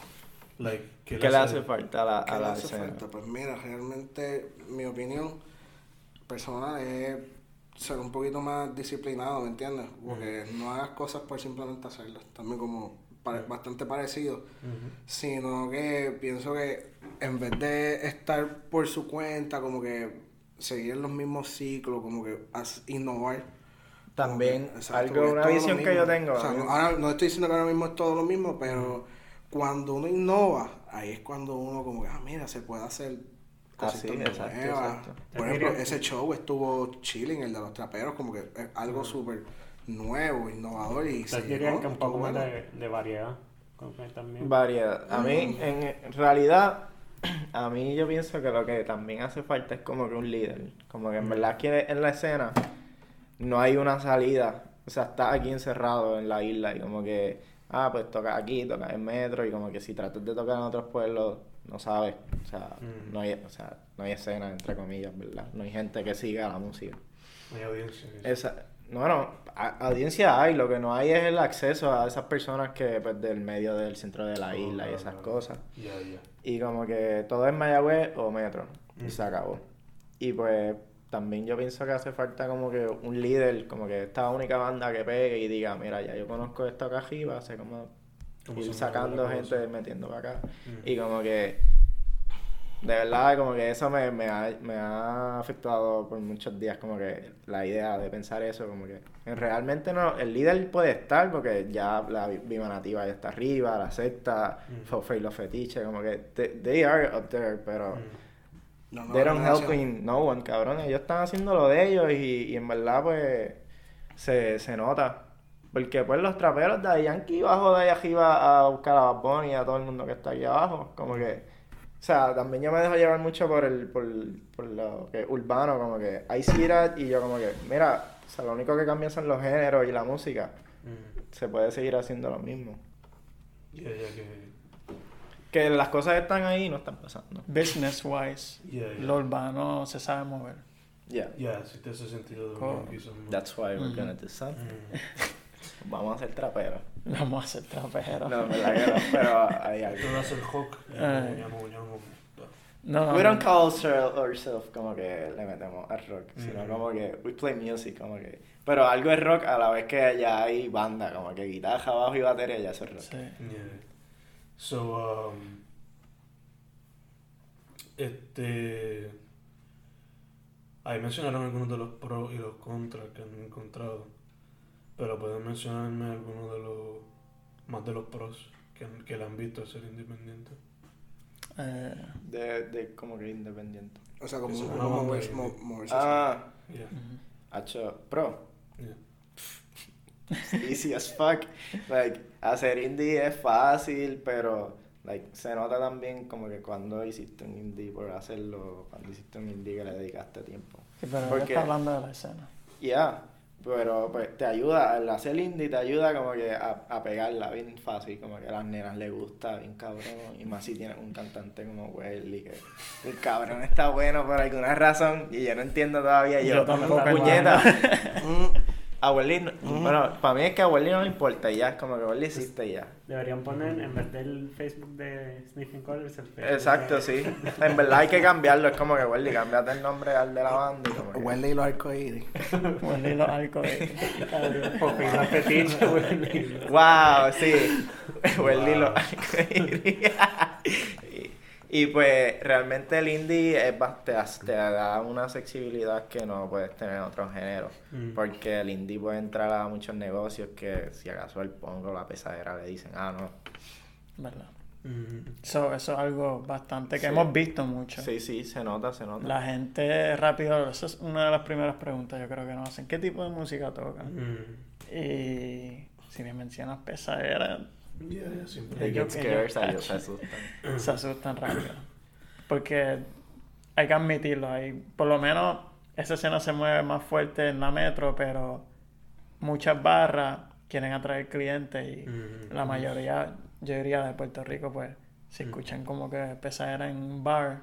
Like, ¿qué, ¿Qué le hace falta a la, ¿Qué a le hace escena? falta? Pues mira, realmente mi opinión personal es ser un poquito más disciplinado, ¿me entiendes? Porque no hagas cosas por simplemente hacerlas. También como pare- bastante parecido. Sino que pienso que en vez de estar por su cuenta, como que seguir los mismos ciclos, como que as- innovar. También, que, exacto, algo, una visión que yo tengo. O sea, no, ahora no estoy diciendo que ahora mismo es todo lo mismo, pero cuando uno innova, ahí es cuando uno como que, ah, mira, se puede hacer exacto, nuevas. exacto. Por ejemplo, ese show estuvo chilling, el de los traperos, como que es algo súper nuevo, innovador y se llegó, que un poco más bueno. de, de variedad. también. Variedad. A mí, en realidad, a mí yo pienso que lo que también hace falta es como que un líder. Como que en verdad que en la escena no hay una salida. O sea, estás aquí encerrado en la isla y como que, ah, pues toca aquí, toca en metro y como que si tratas de tocar en otros pueblos, no sabes. O sea, Mm. no hay, o sea, no hay escena, entre comillas, ¿verdad? No hay gente que siga la música. Hay audiencia. Esa, no, no, a- audiencia hay, lo que no hay es el acceso a esas personas que pues del medio del centro de la isla y esas cosas. Ya, ya. Y como que todo es Mayagüez o Metro. Y Mm. se acabó. Y pues también yo pienso que hace falta como que un líder, como que esta única banda que pegue y diga, mira, ya yo conozco esto acá arriba, sé cómo Cómo ir sacando gente, metiendo para acá. Mm. Y como que, de verdad, como que eso me, me, ha, me ha afectado por muchos días, como que la idea de pensar eso, como que en realmente no, el líder puede estar porque ya la vi- Viva Nativa ya está arriba, la secta, Mm. Y los fetiches, como que they, they are up there, pero Mm. No, no, they don't helping no one, cabrón. Ellos están haciendo lo de ellos y, y en verdad, pues, se, se nota. Porque, pues, los traperos de Yankee bajo de ahí arriba a buscar a Bad Bunny y a todo el mundo que está aquí abajo. Como que, o sea, también yo me dejo llevar mucho por el, por, por lo que urbano, como que I see that y yo como que, mira, o sea, lo único que cambia son los géneros y la música. Mm. Se puede seguir haciendo lo mismo. Ya, ya, que. Que las cosas están ahí y no están pasando. Business wise, lo urbano se sabe mover. Yeah. Ya, si te hace sentido de That's why we're Ujú. gonna do something. Mm. Vamos a hacer traperos. Vamos a hacer traperos. No, verdad que no, pero hay algo. Tú das el hook. Eh. Ya, No, no, We no. don't call ourselves ourselves como que le metemos al rock, sino Ujú. como que we play music, como que. Pero algo es rock a la vez que ya hay banda, como que guitarra, bajo y batería ya eso es rock. Sí. Yeah. So, um, este. Ahí mencionaron algunos de los pros y los contras que han encontrado. Pero pueden mencionarme algunos de los. Más de los pros que, que le han visto ser independiente. Eh, De, de como que independiente. O sea, como una banda moverse, mo- moverse Ah, Yeah. hacho, pro. Yeah. Easy as fuck. Like, hacer indie es fácil, pero like, se nota también como que cuando hiciste un indie por hacerlo, cuando hiciste un indie que le dedicaste tiempo. Sí, pero Porque- está hablando de la escena. Ya, pero pues te ayuda, al hacer indie te ayuda como que a, a pegarla bien fácil, como que a las nenas les gusta bien cabrón, y más si tienes un cantante como Welly, que el cabrón está bueno por alguna razón, y yo no entiendo todavía, yo, Yo tampoco puñeta, Mm, a Welly, no- bueno, para mí es que a no le importa, y ya, es como que Welly existe y ya. Deberían poner, en vez del Facebook de Sniffing Colors, el Facebook Exacto, de- sí, en verdad hay que cambiarlo, es como que Welly, cambiate el nombre al de la banda y que... Wendy y los arcoíris. Wendy los arcoíris. Porque. Wow, sí. Welly Wow. lo y, y pues realmente el indie es te, te da una accesibilidad que no puedes tener en otros géneros. Mm. Porque el indie puede entrar a muchos negocios que si acaso el pongo la pesadera le dicen, ah, no. ¿Verdad? Mm. Eso, eso es algo bastante que Sí. hemos visto mucho. Sí, sí, se nota, se nota. La gente rápido, esa es una de las primeras preguntas yo creo que nos hacen. ¿Qué tipo de música tocan? Mm. Y si me mencionas pesadera, Yeah, yeah, siempre. They get que scared, yo se- asustan. se asustan rápido. Porque hay que admitirlo, hay, por lo menos esa escena se mueve más fuerte en la metro, pero muchas barras quieren atraer clientes y Mm. la mayoría, yo diría de Puerto Rico, pues si escuchan como que pesadera en un bar,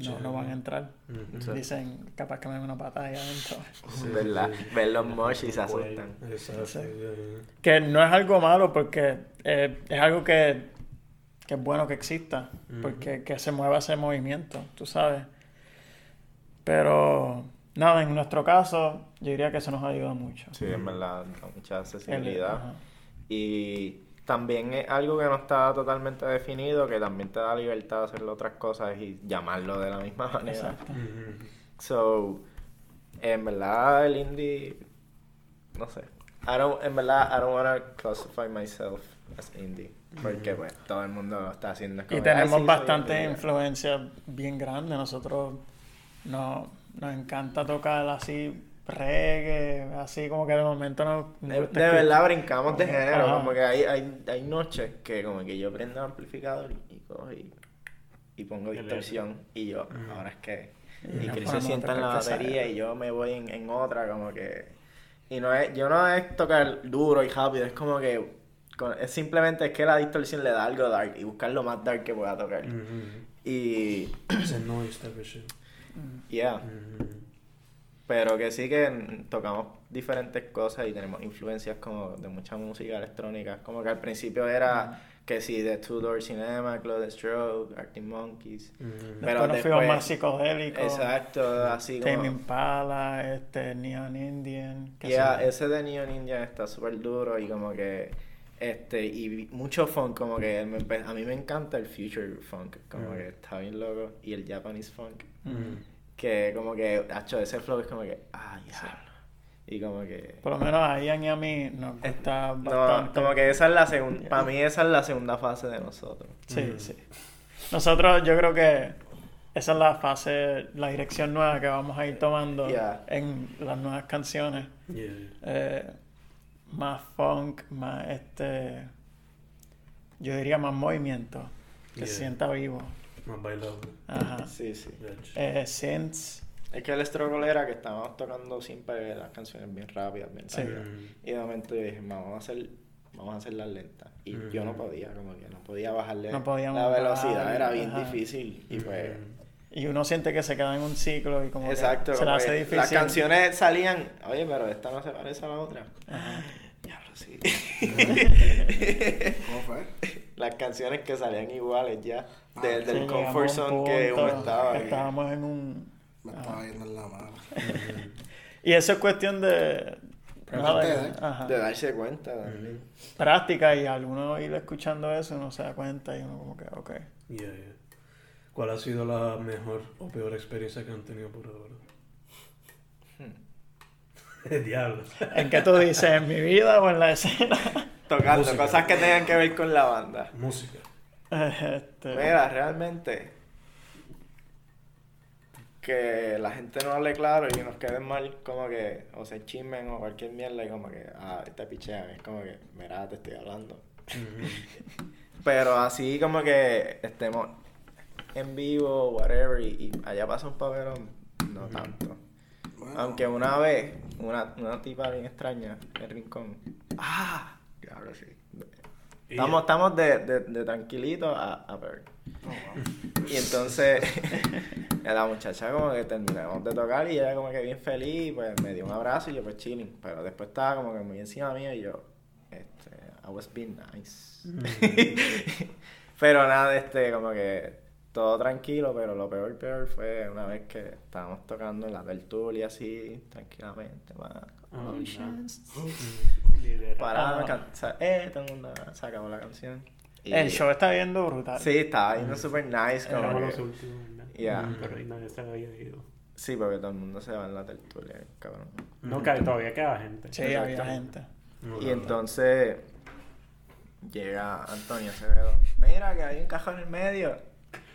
no, no van a entrar. Mm. Sí. Dicen, capaz que me den una patada ahí adentro. Sí, ¿Verdad? sí. Ver los mosh y se asustan. Exacto. Sí. yeah, yeah. Que no es algo malo porque eh, es algo que, que es bueno que exista, porque que se mueva ese movimiento, tú sabes. Pero nada, en nuestro caso, yo diría que eso nos ayuda mucho. Sí, en verdad, da mucha El- accesibilidad. Y también es algo que no está totalmente definido, que también te da libertad de hacer otras cosas y llamarlo de la misma manera. Exacto. So, en verdad, el indie, no sé. I don't, en verdad, I don't wanna classify myself as indie. Porque, pues, todo el mundo lo está haciendo. Y como "Ah, tenemos soy bastante indie". influencia bien grande. Nosotros no, nos encanta tocar así reggae, así como que de momento nos De, verdad brincamos de género, Ajá. como que hay, hay, hay noches que como que yo prendo el amplificador y cojo y, y pongo distorsión y yo, ahora es que... Y Y Chris se sienta en la a batería y yo me voy en, en otra, como que... Y no es, yo no es tocar duro y rápido, es como que... con- es simplemente es que la distorsión le da algo dark y buscar lo más dark que pueda tocar. Y... Noise type of shit. Yeah. Pero que sí que tocamos diferentes cosas y tenemos influencias como de mucha música electrónica. Como que al principio era que sí, de Two Door Cinema, Claude Stroke, Arctic Monkeys. Pero Después después- más psicodélicos. Exacto, así Tame como... Impala, este, Neon Indian. qué Yeah, ese de Neon Indian está súper duro y como que... Este, y mucho funk, como que a mí me encanta el future funk, como que está bien loco, y el Japanese funk. Que como que, hecho, ese flow es como que, ah, ya. Y como que... Por lo menos a Ian y a mí nos gusta No, bastante. como que esa es la segunda, para mí esa es la segunda fase de nosotros. Sí, Mm. sí. Nosotros, yo creo que esa es la fase, la dirección nueva que vamos a ir tomando Yeah. en las nuevas canciones. Yeah. Eh, más funk, más este. Yo diría más movimiento. Que se sienta vivo. Más bailable. Ajá. Sí, sí. Eh, synths. Es que el struggle era que estábamos tocando siempre las canciones bien rápidas, bien Sí. rápidas. Y de momento yo dije, vamos a hacer, vamos a hacerlas lentas. Y yo no podía, como que no podía bajarle No la velocidad, bajar, era bien ajá. difícil. Y pues. Y uno siente que se queda en un ciclo y como que se le como hace que difícil. las canciones salían, oye, pero esta no se parece a la otra. Ajá. Diablo, sí. ¿Cómo fue? las canciones que salían iguales ya, de- Ah, del Sí, comfort un zone que uno estaba. que estábamos en un. Me estaba yendo en la mano. Y eso es cuestión de. De darse cuenta práctica y alguno ir escuchando eso uno se da cuenta y uno como que, ok. Yeah, yeah. ¿Cuál ha sido la mejor o peor experiencia que han tenido por ahora? Diablo. ¿En qué tú dices? ¿En mi vida o en la escena? Tocando Música. cosas que tengan que ver con la banda. Música. Este, Mira, realmente que la gente no hable claro y nos queden mal, como que, o se chismen o cualquier mierda y como que, ah, te pichean, es como que, mira, te estoy hablando. Pero así como que estemos en vivo, whatever, y, y allá pasa un papelón, no tanto. Bueno, Aunque una vez, una, una tipa bien extraña, en el rincón, ah, claro, sí. Estamos, estamos de, de, de tranquilito a, a peor. Y entonces, la muchacha como que terminamos de tocar y ella como que bien feliz, pues me dio un abrazo y yo pues chilling. Pero después estaba como que muy encima mío y yo, este, I was being nice. pero nada, este, como que todo tranquilo, pero lo peor, peor fue una vez que estábamos tocando en la tertulia así, tranquilamente, man. Oh, Oceans. Literal. Parado, Ah. can- sa- eh, todo el mundo se acabó la canción. Y- el show está viendo brutal. Sí, estaba yendo super nice. Como Éramos que- los últimos, ¿verdad? Yeah. Mm, Pero nadie se había ido. Sí, porque todo el mundo se va en la tertulia, cabrón. No, que todavía queda gente. Sí, Exacto. había gente. No, Y no, no. entonces llega Antonio Acevedo. Mira que hay un cajón en el medio.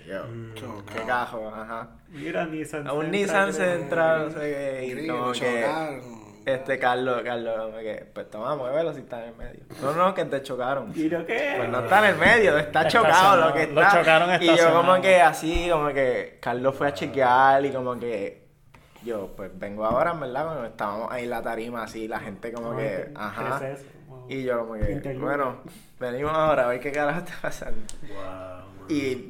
Yo, Mm. ¿qué cajo? Ajá. Mira, Nissan. A un Central, Nissan. Central, no sé qué. Y Grillo, como que. chocaron. Este Carlos, Carlos, como que, pues toma, muévelo si está en el medio. No, no, que te chocaron. ¿Y lo qué? Pues no está en el medio, está chocado lo que está. Lo chocaron y yo estacionado. como que así, como que Carlos fue a chequear y como que yo pues vengo ahora, en verdad, cuando estábamos ahí en la tarima así, la gente como que, ¿qué- ajá. qué es eso? Wow. Y yo como que, bueno, venimos ahora a ver qué carajo está pasando. Wow, man. Y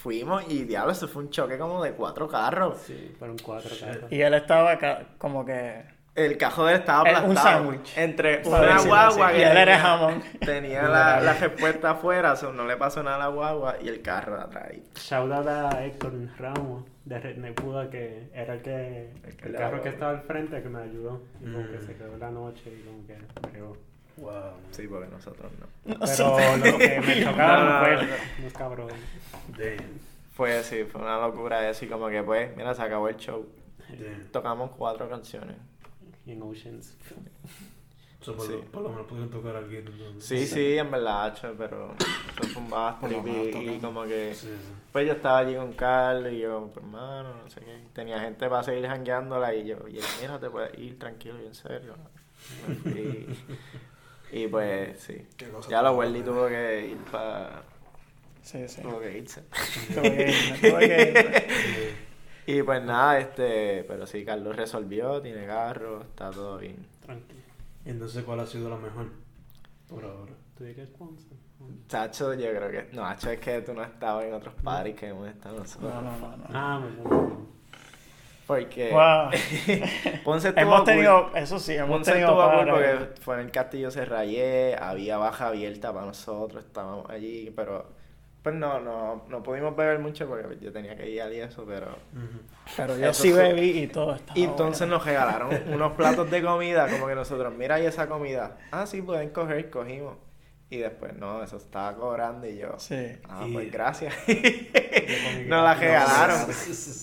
fuimos y diablo, eso fue un choque como de cuatro carros. Sí, fueron cuatro carros. Y él estaba ca- como que El cajón de él estaba Eh, un aplastado. sándwich. Entre una decirlo guagua que Y él era tenía, jamón. tenía la, la respuesta afuera, no le pasó nada a la guagua y el carro de atrás. Shout out a Héctor Ramos de Redneck Buda, que era el que El que el le carro que estaba al frente que me ayudó. Y como que Mm. se quedó la noche y como que bregó. Wow. Sí, porque nosotros no. Pero lo que me chocaron no, fue no. unos cabrones. Damn. Fue sí, fue una locura eso y como que pues, mira, se acabó el show. Damn. Tocamos cuatro canciones. Y en Oceans. So, por, Sí. lo, por lo menos pudieron tocar. Sí, sí, en verdad, pero eso fue un menos y, y como que... Sí, sí. Pues yo estaba allí con Carl y yo, pues, hermano, no sé qué. Tenía gente para seguir jangueándola y yo, y él, mira, te puedes ir tranquilo y en serio. Fui. Y pues, sí. Ya la Welly tuvo que ir para... Sí, sí. Tuvo que irse. Que que. Y pues nada, este... Pero sí, Carlos resolvió, tiene carro, está todo bien. Tranquilo. Entonces, ¿cuál ha sido la mejor? Por ahora. ¿Tú dirías sponsor? Chacho, yo creo que... No, Chacho, es que tú no estabas en otros parties que hemos estado nosotros. No, no, no. no. Ah, me. Porque... Wow. Ponce hemos cool. tenido, eso sí, hemos Ponce tenido porque fue en el Castillo Serrayé, había baja abierta para nosotros, estábamos allí, pero pues no, no, no pudimos beber mucho porque yo tenía que ir y eso, pero... Pero yo sí bebí y todo estaba Y entonces bueno. nos regalaron unos platos de comida, como que nosotros, mira ahí esa comida, ah sí, pueden coger, cogimos. Y después, no, eso estaba cobrando y yo, Sí. ah, Y- pues gracias. nos la regalaron.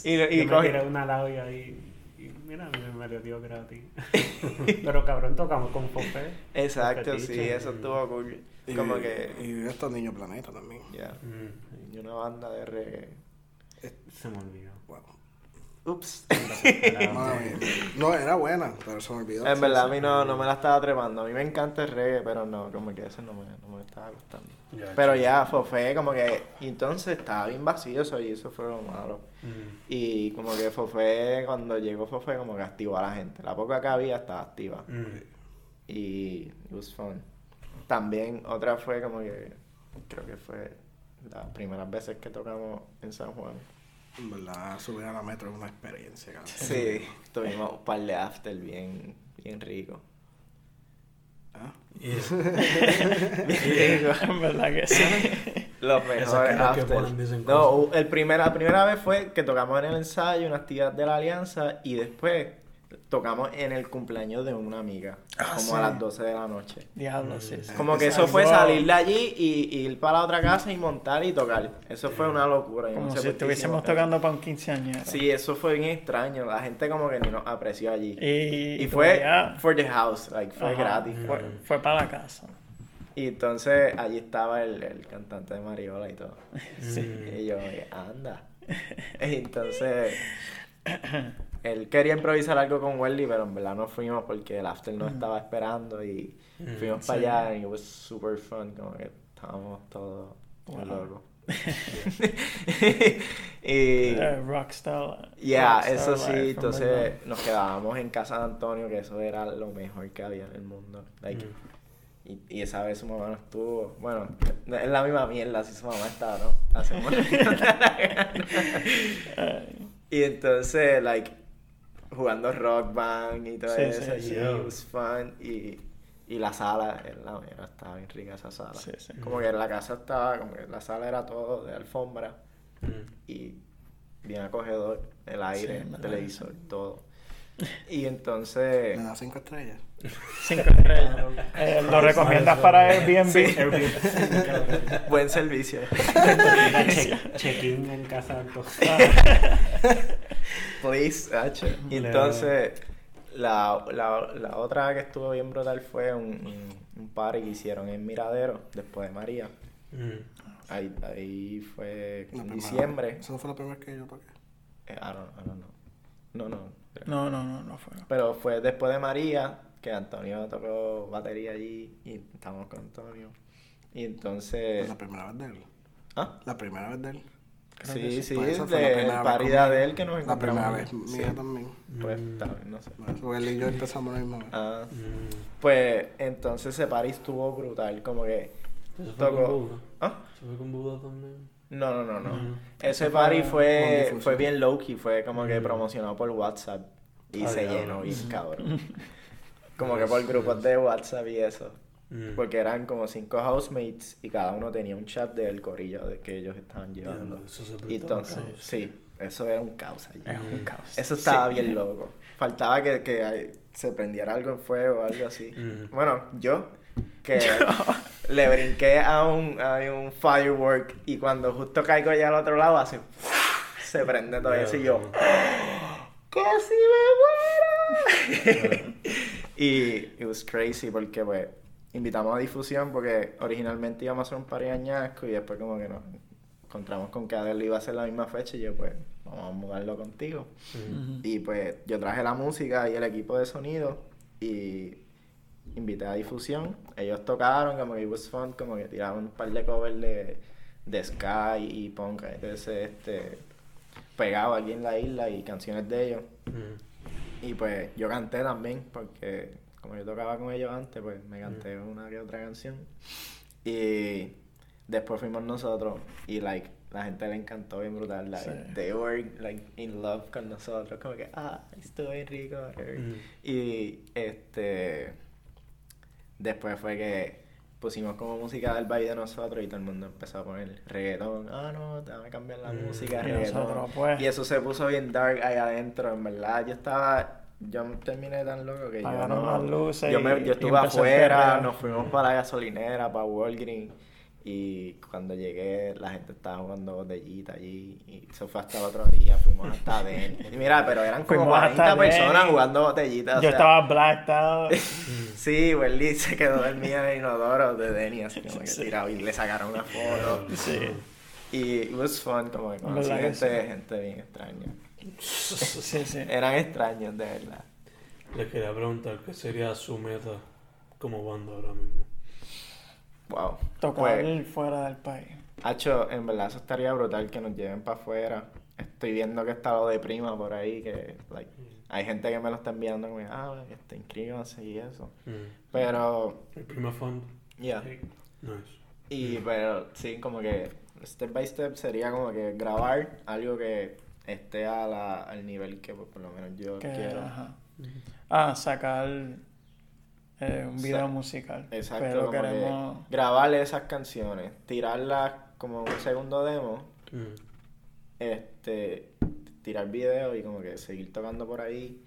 y, Yo y me cogí- tiré una labia ahí y mira, me, me lo dio gratis. Pero cabrón, tocamos con Fofé. Exacto, sí, eso estuvo cool. Y, Como que, Y estos niños planeta también. ya, Mm, y una banda de reggae. se me olvidó. Wow. Ups. No, era buena, pero se me olvidó. En verdad, a mí no, no me la estaba trepando. A mí me encanta el reggae, pero no, como que eso no me, no me estaba gustando. Ya, Pero ya, Fofé, como que. Y entonces estaba bien vacío eso y eso fue lo malo. Mm. Y como que Fofé, cuando llegó Fofé, como que activó a la gente. La poca que había estaba activa. Mm. Y it was fun. También otra fue como que. Creo que fue las primeras veces que tocamos en San Juan. En verdad, subir a la metro es una experiencia, cabrón. Sí, tuvimos un par de after bien, bien rico. ¿Ah? Bien rico. En verdad que sí. Los mejores after. No, el primera, la primera vez fue que tocamos en el ensayo, una actividad de la alianza, y después tocamos en el cumpleaños de una amiga, Ah, como sí. a las 12 de la noche. Diablo, sí. sí. Como que eso fue salir de allí y, y ir para la otra casa y montar y tocar. Eso fue una locura. yo no Como sé si estuviésemos tocando para un quinceañero. Sí, eso fue bien extraño. La gente como que ni nos apreció allí. Y, Y fue todavía- for the house, like, fue Ajá. gratis. Fue, fue para la casa. Y entonces allí estaba el, el cantante de Mariola y todo. Sí. Y yo, anda. Entonces, él quería improvisar algo con Welly, pero en verdad no fuimos porque el after nos estaba esperando y fuimos para Sí. allá y was super fun, como que estábamos todos Wow. locos. y, Eh, rockstar. yeah, rockstar eso sí, en entonces nos quedábamos en casa de Antonio, que eso era lo mejor que había en el mundo. Like, Mm. y, y esa vez su mamá no estuvo. Bueno, es la misma mierda si su mamá estaba, ¿no? Hacemos la Y entonces, like, jugando rock band y todo Sí, eso. sí, y sí. it was fun. Y, y la sala, era la mierda, estaba bien rica esa sala. Sí, sí. Como que la casa estaba, como que la sala era todo de alfombra Mm. y bien acogedor, el aire, Sí, el televisor, todo. Y entonces... Me da cinco estrellas. Cinco estrellas. Eh, ¿Lo recomiendas para Airbnb? Sí. Buen servicio. Check- Check-in en casa. Please, H. Y entonces, la, la, la otra que estuvo bien brutal fue un, un, un party que hicieron en Miradero, después de María. Mm. Ahí, ahí fue en diciembre. Esa no fue la primera que yo toqué. Eh, I don't, I don't know. No, no. No, no, no, no fue. Pero fue después de María que Antonio tocó batería allí y estábamos con Antonio. Y entonces... La primera vez de él. ¿Ah? La primera vez de él. Creo Sí, que sí, Pues la primera vez parida de él que nos La encontramos. primera vez Sí. mía también. Pues, Mm. tal vez, no sé. Porque él y yo empezamos la misma vez. Ah, Mm. pues entonces ese party estuvo brutal, como que ¿Eso fue con tocó... Buda? ¿Ah? ¿Eso fue con Buda también? No, no, no, no. Mm. Ese Eso party fue fue, con bien low-key, fue como que Mm. promocionado por WhatsApp. Y Ah, se llenó bien cabrón. Como que por grupos de WhatsApp y eso. Mm. Porque eran como cinco housemates y cada uno tenía un chat del corillo de que ellos estaban llevando. Eso se entonces, sí, eso era un caos allí. Es un caos. Eso estaba Sí. bien loco. Faltaba que, que se prendiera algo en fuego o algo así. Mm. Bueno, yo, que le brinqué a un, a un firework y cuando justo caigo ya al otro lado, hace... Se prende todo eso y yo... ¡Casi me muero! y it was crazy porque pues invitamos a difusión porque originalmente íbamos a hacer un par de añasco y después como que nos encontramos con que Adele iba a ser la misma fecha y yo pues vamos a mudarlo contigo. Y pues yo traje la música y el equipo de sonido y invité a difusión. Ellos tocaron, como que it was fun, como que tiraron un par de covers de, de Sky y punk, entonces este pegado aquí en la isla y canciones de ellos. Y pues yo canté también, porque como yo tocaba con ellos antes, pues me canté una que otra canción. Y después fuimos nosotros y like la gente le encantó bien brutal. Like, Sí. They were like in love con nosotros, como que ah, estuvo bien rico. Mm. Y este después fue que pusimos como música del baile de nosotros y todo el mundo empezó a poner reggaetón. Ah, no, déjame cambiar la Mm. música, reggaetón. nosotros, pues. Y eso se puso bien dark ahí adentro, en verdad. Yo estaba, yo terminé tan loco que yo no... las luces yo, me- yo estuve afuera, nos fuimos para la gasolinera, para Walgreens. Y cuando llegué, la gente estaba jugando botellita allí. Y eso fue hasta el otro día, fuimos hasta. Y mira, pero eran como Fuimos 40 hasta personas jugando botellitas. o Yo sea, estaba blacked out. Sí, Welly se quedó dormida en el inodoro de Denny, así como que Sí. tirado. Y le sacaron una foto. Sí. Y it was fun, como que conocí ¿Verdad que gente, gente bien extraña. Sí, sí. Eran extraños, de verdad. Les quería preguntar qué sería su meta como banda ahora mismo. Wow. Tocar Pues, fuera del país. Hacho, en verdad eso estaría brutal que nos lleven para afuera. Estoy viendo que está lo de prima por ahí, que like, hay gente que me lo está enviando como, ah, este, inscríbanse y eso. Mm. Pero, El primer fund. ya. Nice. Y, pero, sí, como que step by step sería como que grabar algo que esté a la, al nivel que pues, por lo menos yo Que, quiero. ajá. Ah, sacar eh, un video Sa- musical. Exacto, Pero como que queremos. grabarle esas canciones, tirarlas como un segundo demo, Mm. este, tirar video y como que seguir tocando por ahí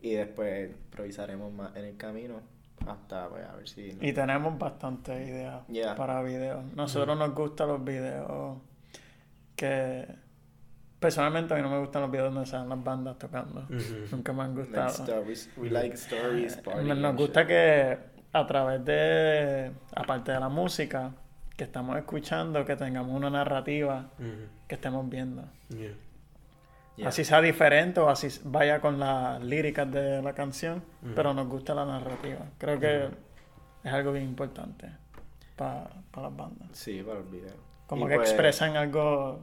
y después improvisaremos más en el camino hasta pues, a ver si... Y tenemos bastantes ideas Yeah. para videos. Nosotros nos gustan los videos que. Personalmente a mí no me gustan los videos donde salen las bandas tocando. Nunca me han like gustado. stories, we like stories, party Nos, gusta shit. que a través de, aparte de la música que estamos escuchando, que tengamos una narrativa que estemos viendo. Yeah. Yeah. Así sea diferente o así vaya con las líricas de la canción, pero nos gusta la narrativa. Creo que es algo bien importante para las bandas. Sí, para el video. Como Y que pues- expresan algo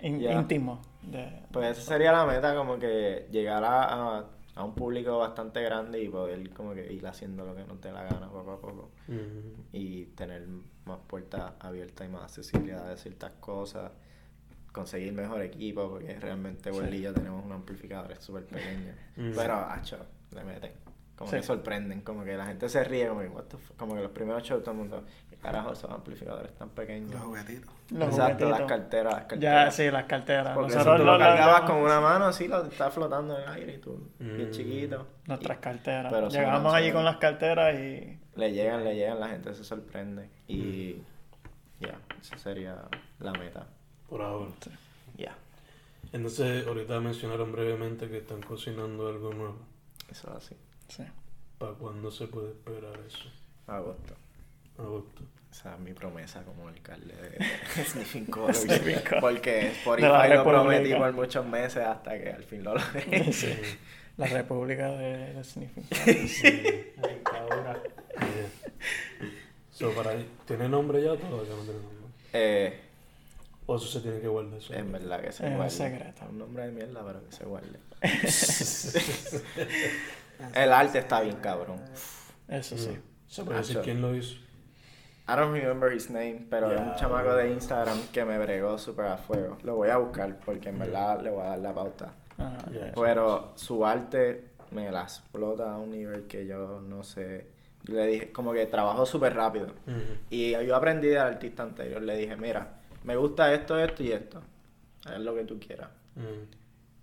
in- Yeah. íntimo. De, Pues esa sería la meta, como que llegar a, a, a un público bastante grande y poder como que ir haciendo lo que nos dé la gana poco a poco. Y tener más puertas abiertas y más accesibilidad de ciertas cosas, conseguir mejor equipo, porque realmente Sí. Welly y yo tenemos un amplificador súper pequeño. Mm. Pero, hacho, le meten. Como Sí. que sorprenden, como que la gente se ríe, como que, what the fuck? como que los primeros shows todo el mundo, ¿qué carajo esos amplificadores tan pequeños? Los juguetitos. los Exacto, las carteras, las Ya, carteras. sí, las carteras. Porque Nosotros si tú lo- cargabas lo- con una mano así, lo está flotando en el aire y tú, bien Mm. chiquito. Nuestras Y carteras. pero Llegamos allí con las carteras y Le llegan, le llegan, la gente se sorprende. Y ya, esa sería la meta. Por ahora. Ya, Entonces, ahorita mencionaron brevemente que están cocinando algo nuevo. eso es así. sí. ¿Para cuándo se puede esperar eso? Agosto. Agosto. Esa es mi promesa como alcalde de Sniffing. Porque Spotify lo prometí por muchos meses hasta que al fin lo logré. Sí. La República de, de Sniffing. La dictadura. Yeah. So, para ¿Tiene nombre ya o todavía no tiene nombre? Eh, O eso se tiene que guardar. eso? en verdad que se Es un guarde. secreto. Un nombre de mierda, pero que se guarde. El arte está bien cabrón. Eso sí. ¿Se puede decir Macho. quién lo hizo? I don't remember his name, pero es un chamaco de Instagram que me bregó súper a fuego. Lo voy a buscar porque en verdad le voy a dar la pauta. Pero su arte me la explota a un nivel que yo no sé. Yo le dije, como que trabajo súper rápido. Y yo aprendí del artista anterior. Le dije, mira, me gusta esto, esto y esto. Haz lo que tú quieras. Ujú.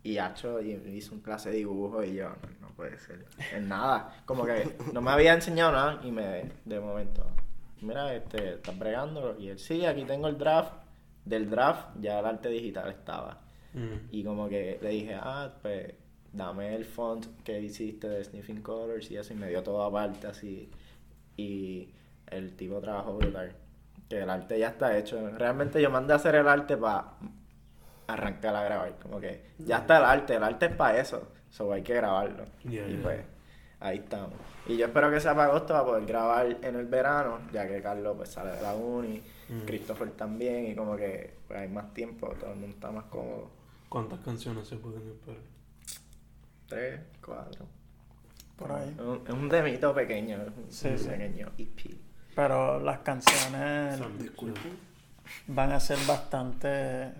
Y Hacho y- hizo un clase de dibujo y yo, no, no puede ser. En nada. Como que no me había enseñado nada y me, de momento, mira, este, estás bregando. Y él, sí, aquí tengo el draft. Del draft ya el arte digital estaba. Ujú. Y como que le dije, ah, pues dame el font que hiciste de Sniffing Colors y eso, y me dio todo aparte así. Y el tipo trabajó brutal. Que el arte ya está hecho. Realmente yo mandé a hacer el arte para arrancar a grabar. Como que ya está el arte, el arte es para eso. Solo hay que grabarlo. Y pues ahí estamos. Y yo espero que sea para agosto para poder grabar en el verano, ya que Carlos pues sale de la uni, Mm. Christopher también, y como que pues, hay más tiempo, todo el mundo está más cómodo. ¿Cuántas canciones se pueden esperar? Tres, cuatro. Por ahí. Es un, demito pequeño, es un Sí, sí. pequeño EP. Pero las canciones Son- van a ser bastante.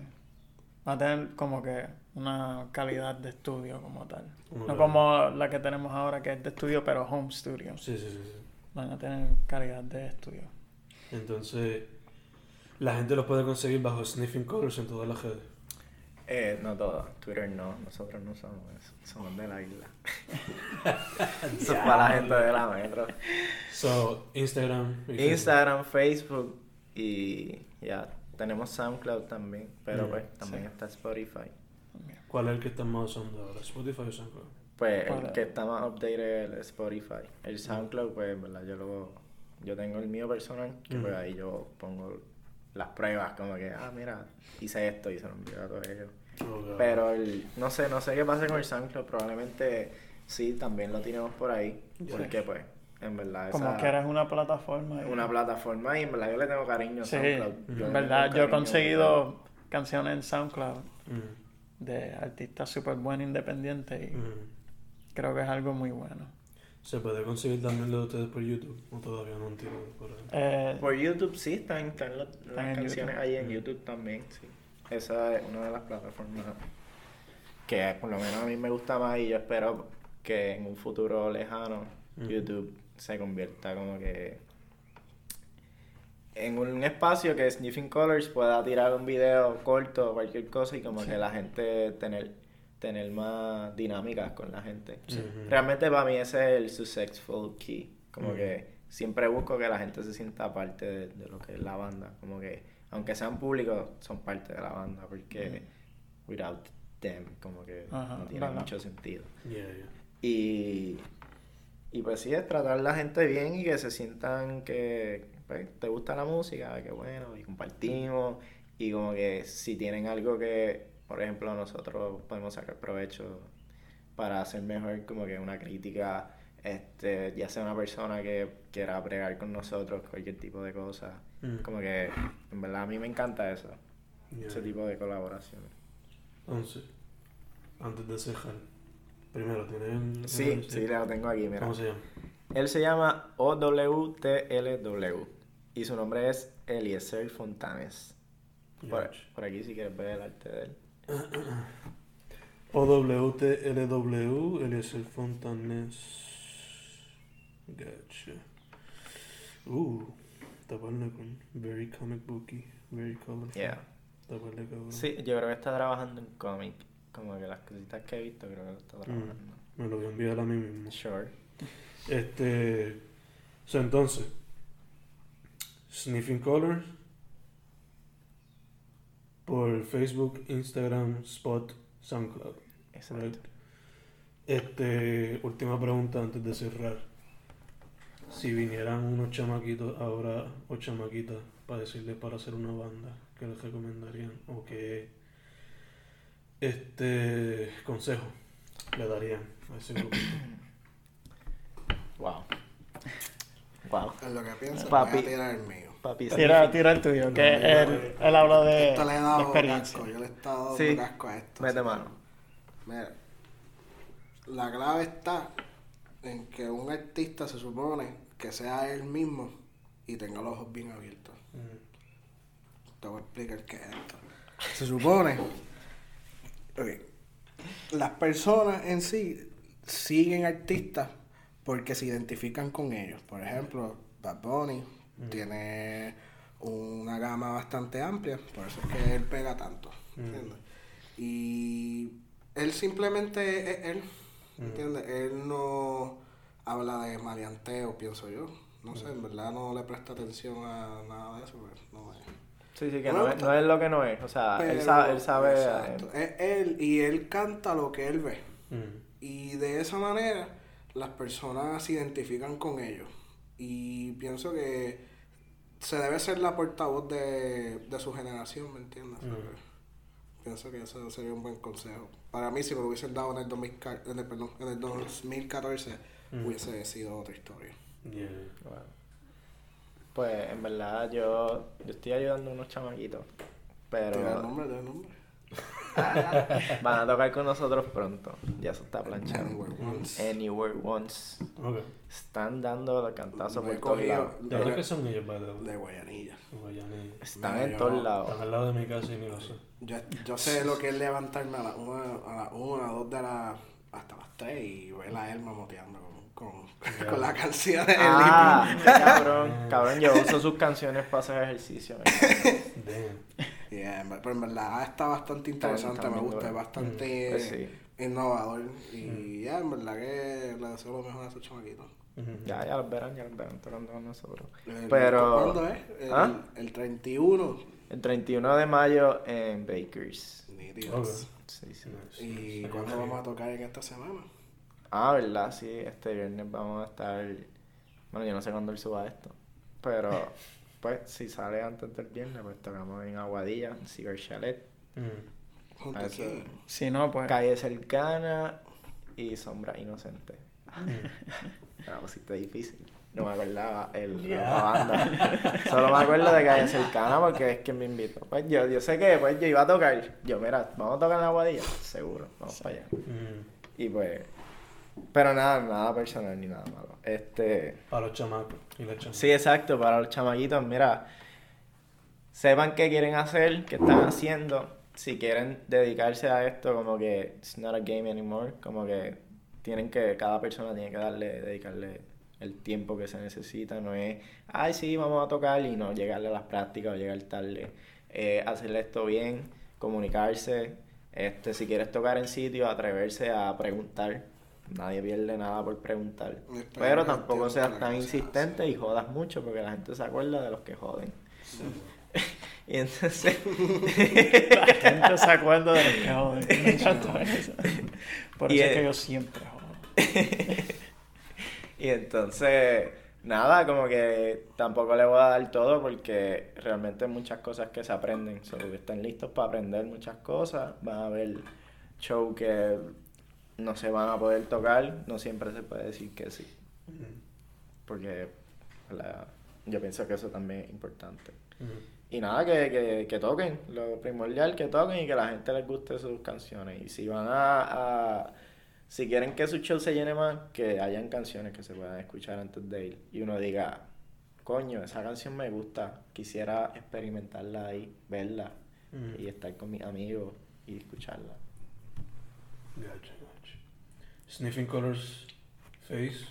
van a tener como que una calidad de estudio como tal. No como la que tenemos ahora, que es de estudio, pero home studio. Sí, sí, sí, sí. Van a tener calidad de estudio. Entonces, la gente los puede conseguir bajo Sniffing Colors en todas las redes. Eh, no todo, Twitter no, nosotros no somos eso, somos de la isla. Eso es para la gente de la metro. So, Instagram. Instagram, Facebook y ya, tenemos SoundCloud también, pero Mm, pues también sí. está Spotify. ¿Cuál es el que están más usando ahora? ¿Spotify o SoundCloud? Pues Para- el que está más updated es el Spotify. El SoundCloud, pues, en verdad, yo lo, yo tengo el mío personal, que pues Ujú. ahí yo pongo las pruebas, como que, ah, mira, hice esto y se lo envío a todos ellos. Ok. Pero el, no sé, no sé qué pasa con el SoundCloud, probablemente sí, también lo tenemos por ahí, porque pues, en verdad, Como esa- que eres una plataforma. una plataforma y en verdad yo le tengo cariño a Sí, SoundCloud. en le verdad, yo he conseguido canciones en SoundCloud Mm, de artistas súper buenos independientes y creo que es algo muy bueno. ¿Se puede conseguir también lo de ustedes por YouTube? ¿O todavía no entiendo por ahí? Eh, Por YouTube sí, están, están las, las Están en canciones YouTube. ahí en YouTube también, sí. Esa es una de las plataformas que por lo menos a mí me gusta más y yo espero que en un futuro lejano. YouTube se convierta como que en un espacio que Sniffing Colors pueda tirar un video corto o cualquier cosa y como Sí. que la gente tener tener más dinámicas con la gente. Sí. Realmente para mí ese es el successful key. Como que siempre busco que la gente se sienta parte de, de lo que es la banda. Como que aunque sean públicos, son parte de la banda porque without them como que no tiene mucho sentido. Yeah, yeah. Y, y pues sí, es tratar a la gente bien y que se sientan que pues, te gusta la música, que bueno, y compartimos. Y como que si tienen algo que, por ejemplo, nosotros podemos sacar provecho para hacer mejor, como que una crítica, este, ya sea una persona que quiera bregar con nosotros, cualquier tipo de cosa. Mm. Como que, en verdad, a mí me encanta eso, Yeah. ese tipo de colaboraciones. Entonces, antes de cerrar, primero, ¿tienen...? Sí, sí, lo tengo aquí, mira. ¿Cómo se llama? Él se llama OWTLW y su nombre es Eliezer Fontanes. Por, aquí si quieres ver el arte de él. OWTLW, Eliezer Fontanes. Gotcha. Uh, taparle con very comic booky, very colorful. Yeah. Taparle cabrón. Sí, yo creo que está trabajando en cómic. Como que las cositas que he visto creo que lo está Mm, trabajando. me lo voy a enviar a mí mismo. Sure. Este. so, entonces, Sniffing Colors por Facebook, Instagram, Spot, SoundCloud. Exacto. Right. Este, última pregunta antes de cerrar. Si vinieran unos chamaquitos ahora o chamaquitas para decirles para hacer una banda, ¿qué les recomendarían? ¿O qué este consejo le darían a ese grupo? Wow. Wow. En lo que pienso, Papi. voy a tirar el mío. Papi, tira, tira el tuyo, que él, él habló de, Esto le he dado experiencia. casco, yo le he estado dando Sí. casco a esto. Mete así mano. Mira, la clave está en que un artista se supone que sea él mismo y tenga los ojos bien abiertos. Mm, Te voy a explicar qué es esto. Se supone. ok, Las personas en sí siguen artistas porque se identifican con ellos. Por ejemplo, Bad Bunny Mm. tiene una gama bastante amplia, por eso es que él pega tanto. Mm. ¿entiendes? Y él simplemente es él, Mm. ¿entiendes? Él no habla de maleanteo, pienso yo. No sé, en verdad no le presta atención a nada de eso, pues no es. Sí, sí, que No es, no es lo que no es. O sea, él Pero- sabe, él sabe exacto, eh, Es él y él canta lo que él ve. Y de esa manera las personas se identifican con ellos. Y pienso que se debe ser la portavoz de, de su generación, ¿me entiendes? Mm. Pienso que eso sería un buen consejo. Para mí, si me lo hubiesen dado en el, 2000 en el, perdón, en el 2014, Mm. hubiese sido otra historia. Yeah. Bueno. Pues en verdad yo, yo estoy ayudando a unos chamaquitos. ¿Te da el Pero nombre? ¿Te da el nombre? van a tocar con nosotros pronto. Ya eso está planchado. Anywhere Once. Anywhere Once. Están dando los cantazos Lo he por todos cogido lados. ¿De dónde que son ellos, by the way? de Guayanilla. Guayanilla. Están Mira, en yo todos no- lados. Están al lado de mi casa y ni lo sé. Yo, yo sé lo que es levantarme a las 1, a las 1, a 2 de la... hasta las 3 y ver a él mamoteando con, con, con la canción de Ah, cabrón. Cabrón, yo uso sus canciones para hacer ejercicio. Damn. Yeah, pero en verdad está bastante interesante, está me gusta, es bastante Pues sí. innovador. Y ya, en verdad que le deseo lo mejor a esos chamaquitos. Ya, ya los verán, ya los verán tocando con nosotros. El- Pero- ¿Cuándo es? El, ¿Ah? el 31. El 31 de mayo en Bakers. Ok. Sí, sí. ¿Y cuándo vamos a tocar en esta semana? Ah, ¿verdad? Sí, este viernes vamos a estar... Bueno, yo no sé cuándo él suba esto. Pero, pues, si sale antes del viernes, pues tocamos en Aguadilla, en Cigar Chalet. Mm. Eso. Si no, pues. Calle Cercana y Sombra Inocente. Mm. Una cosita difícil. No me acordaba el, la banda. Solo me acuerdo de Calle Cercana porque es que me invitó. Pues yo, yo sé que pues yo iba a tocar. Yo, mira, vamos a tocar en la Aguadilla. Seguro, vamos para allá. Mm. Y pues... Pero nada, nada personal ni nada malo. Este... Para los chamacos y las chamacas. Sí, exacto, para los chamaquitos, mira, sepan qué quieren hacer, qué están haciendo, si quieren dedicarse a esto, como que it's not a game anymore, como que tienen que, cada persona tiene que darle, dedicarle el tiempo que se necesita, no es, ay sí, vamos a tocar y no llegarle a las prácticas o llegar tarde, eh, hacerle esto bien, comunicarse, este, si quieres tocar en sitio, atreverse a preguntar, nadie pierde nada por preguntar, pero tampoco seas tan cosa, insistente y jodas mucho porque la gente se acuerda de los que joden. y entonces... La gente se acuerda de los que joden. Me encanta eso. Por Y eso es el- que yo siempre jodo. y entonces, nada, como que tampoco le voy a dar todo porque realmente hay muchas cosas que se aprenden. Solo que están listos para aprender muchas cosas. Van a haber shows que no se van a poder tocar. No siempre se puede decir que sí. Porque la- yo pienso que eso también es importante. Y nada, que, que, que toquen, lo primordial, que toquen y que la gente les guste sus canciones. Y si van a, a- si quieren que su show se llene más, que hayan canciones que se puedan escuchar antes de ir. Y uno diga, coño, esa canción me gusta, quisiera experimentarla ahí, verla y estar con mis amigos y escucharla. Gotcha. Sniffing Colors, Face,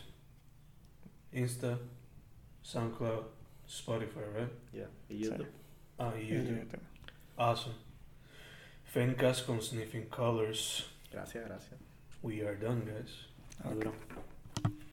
Insta, SoundCloud, Spotify, right? Yeah. YouTube. Ah, y YouTube. Awesome. Fencast con Sniffing Colors. Gracias, gracias. We are done, guys. Ok.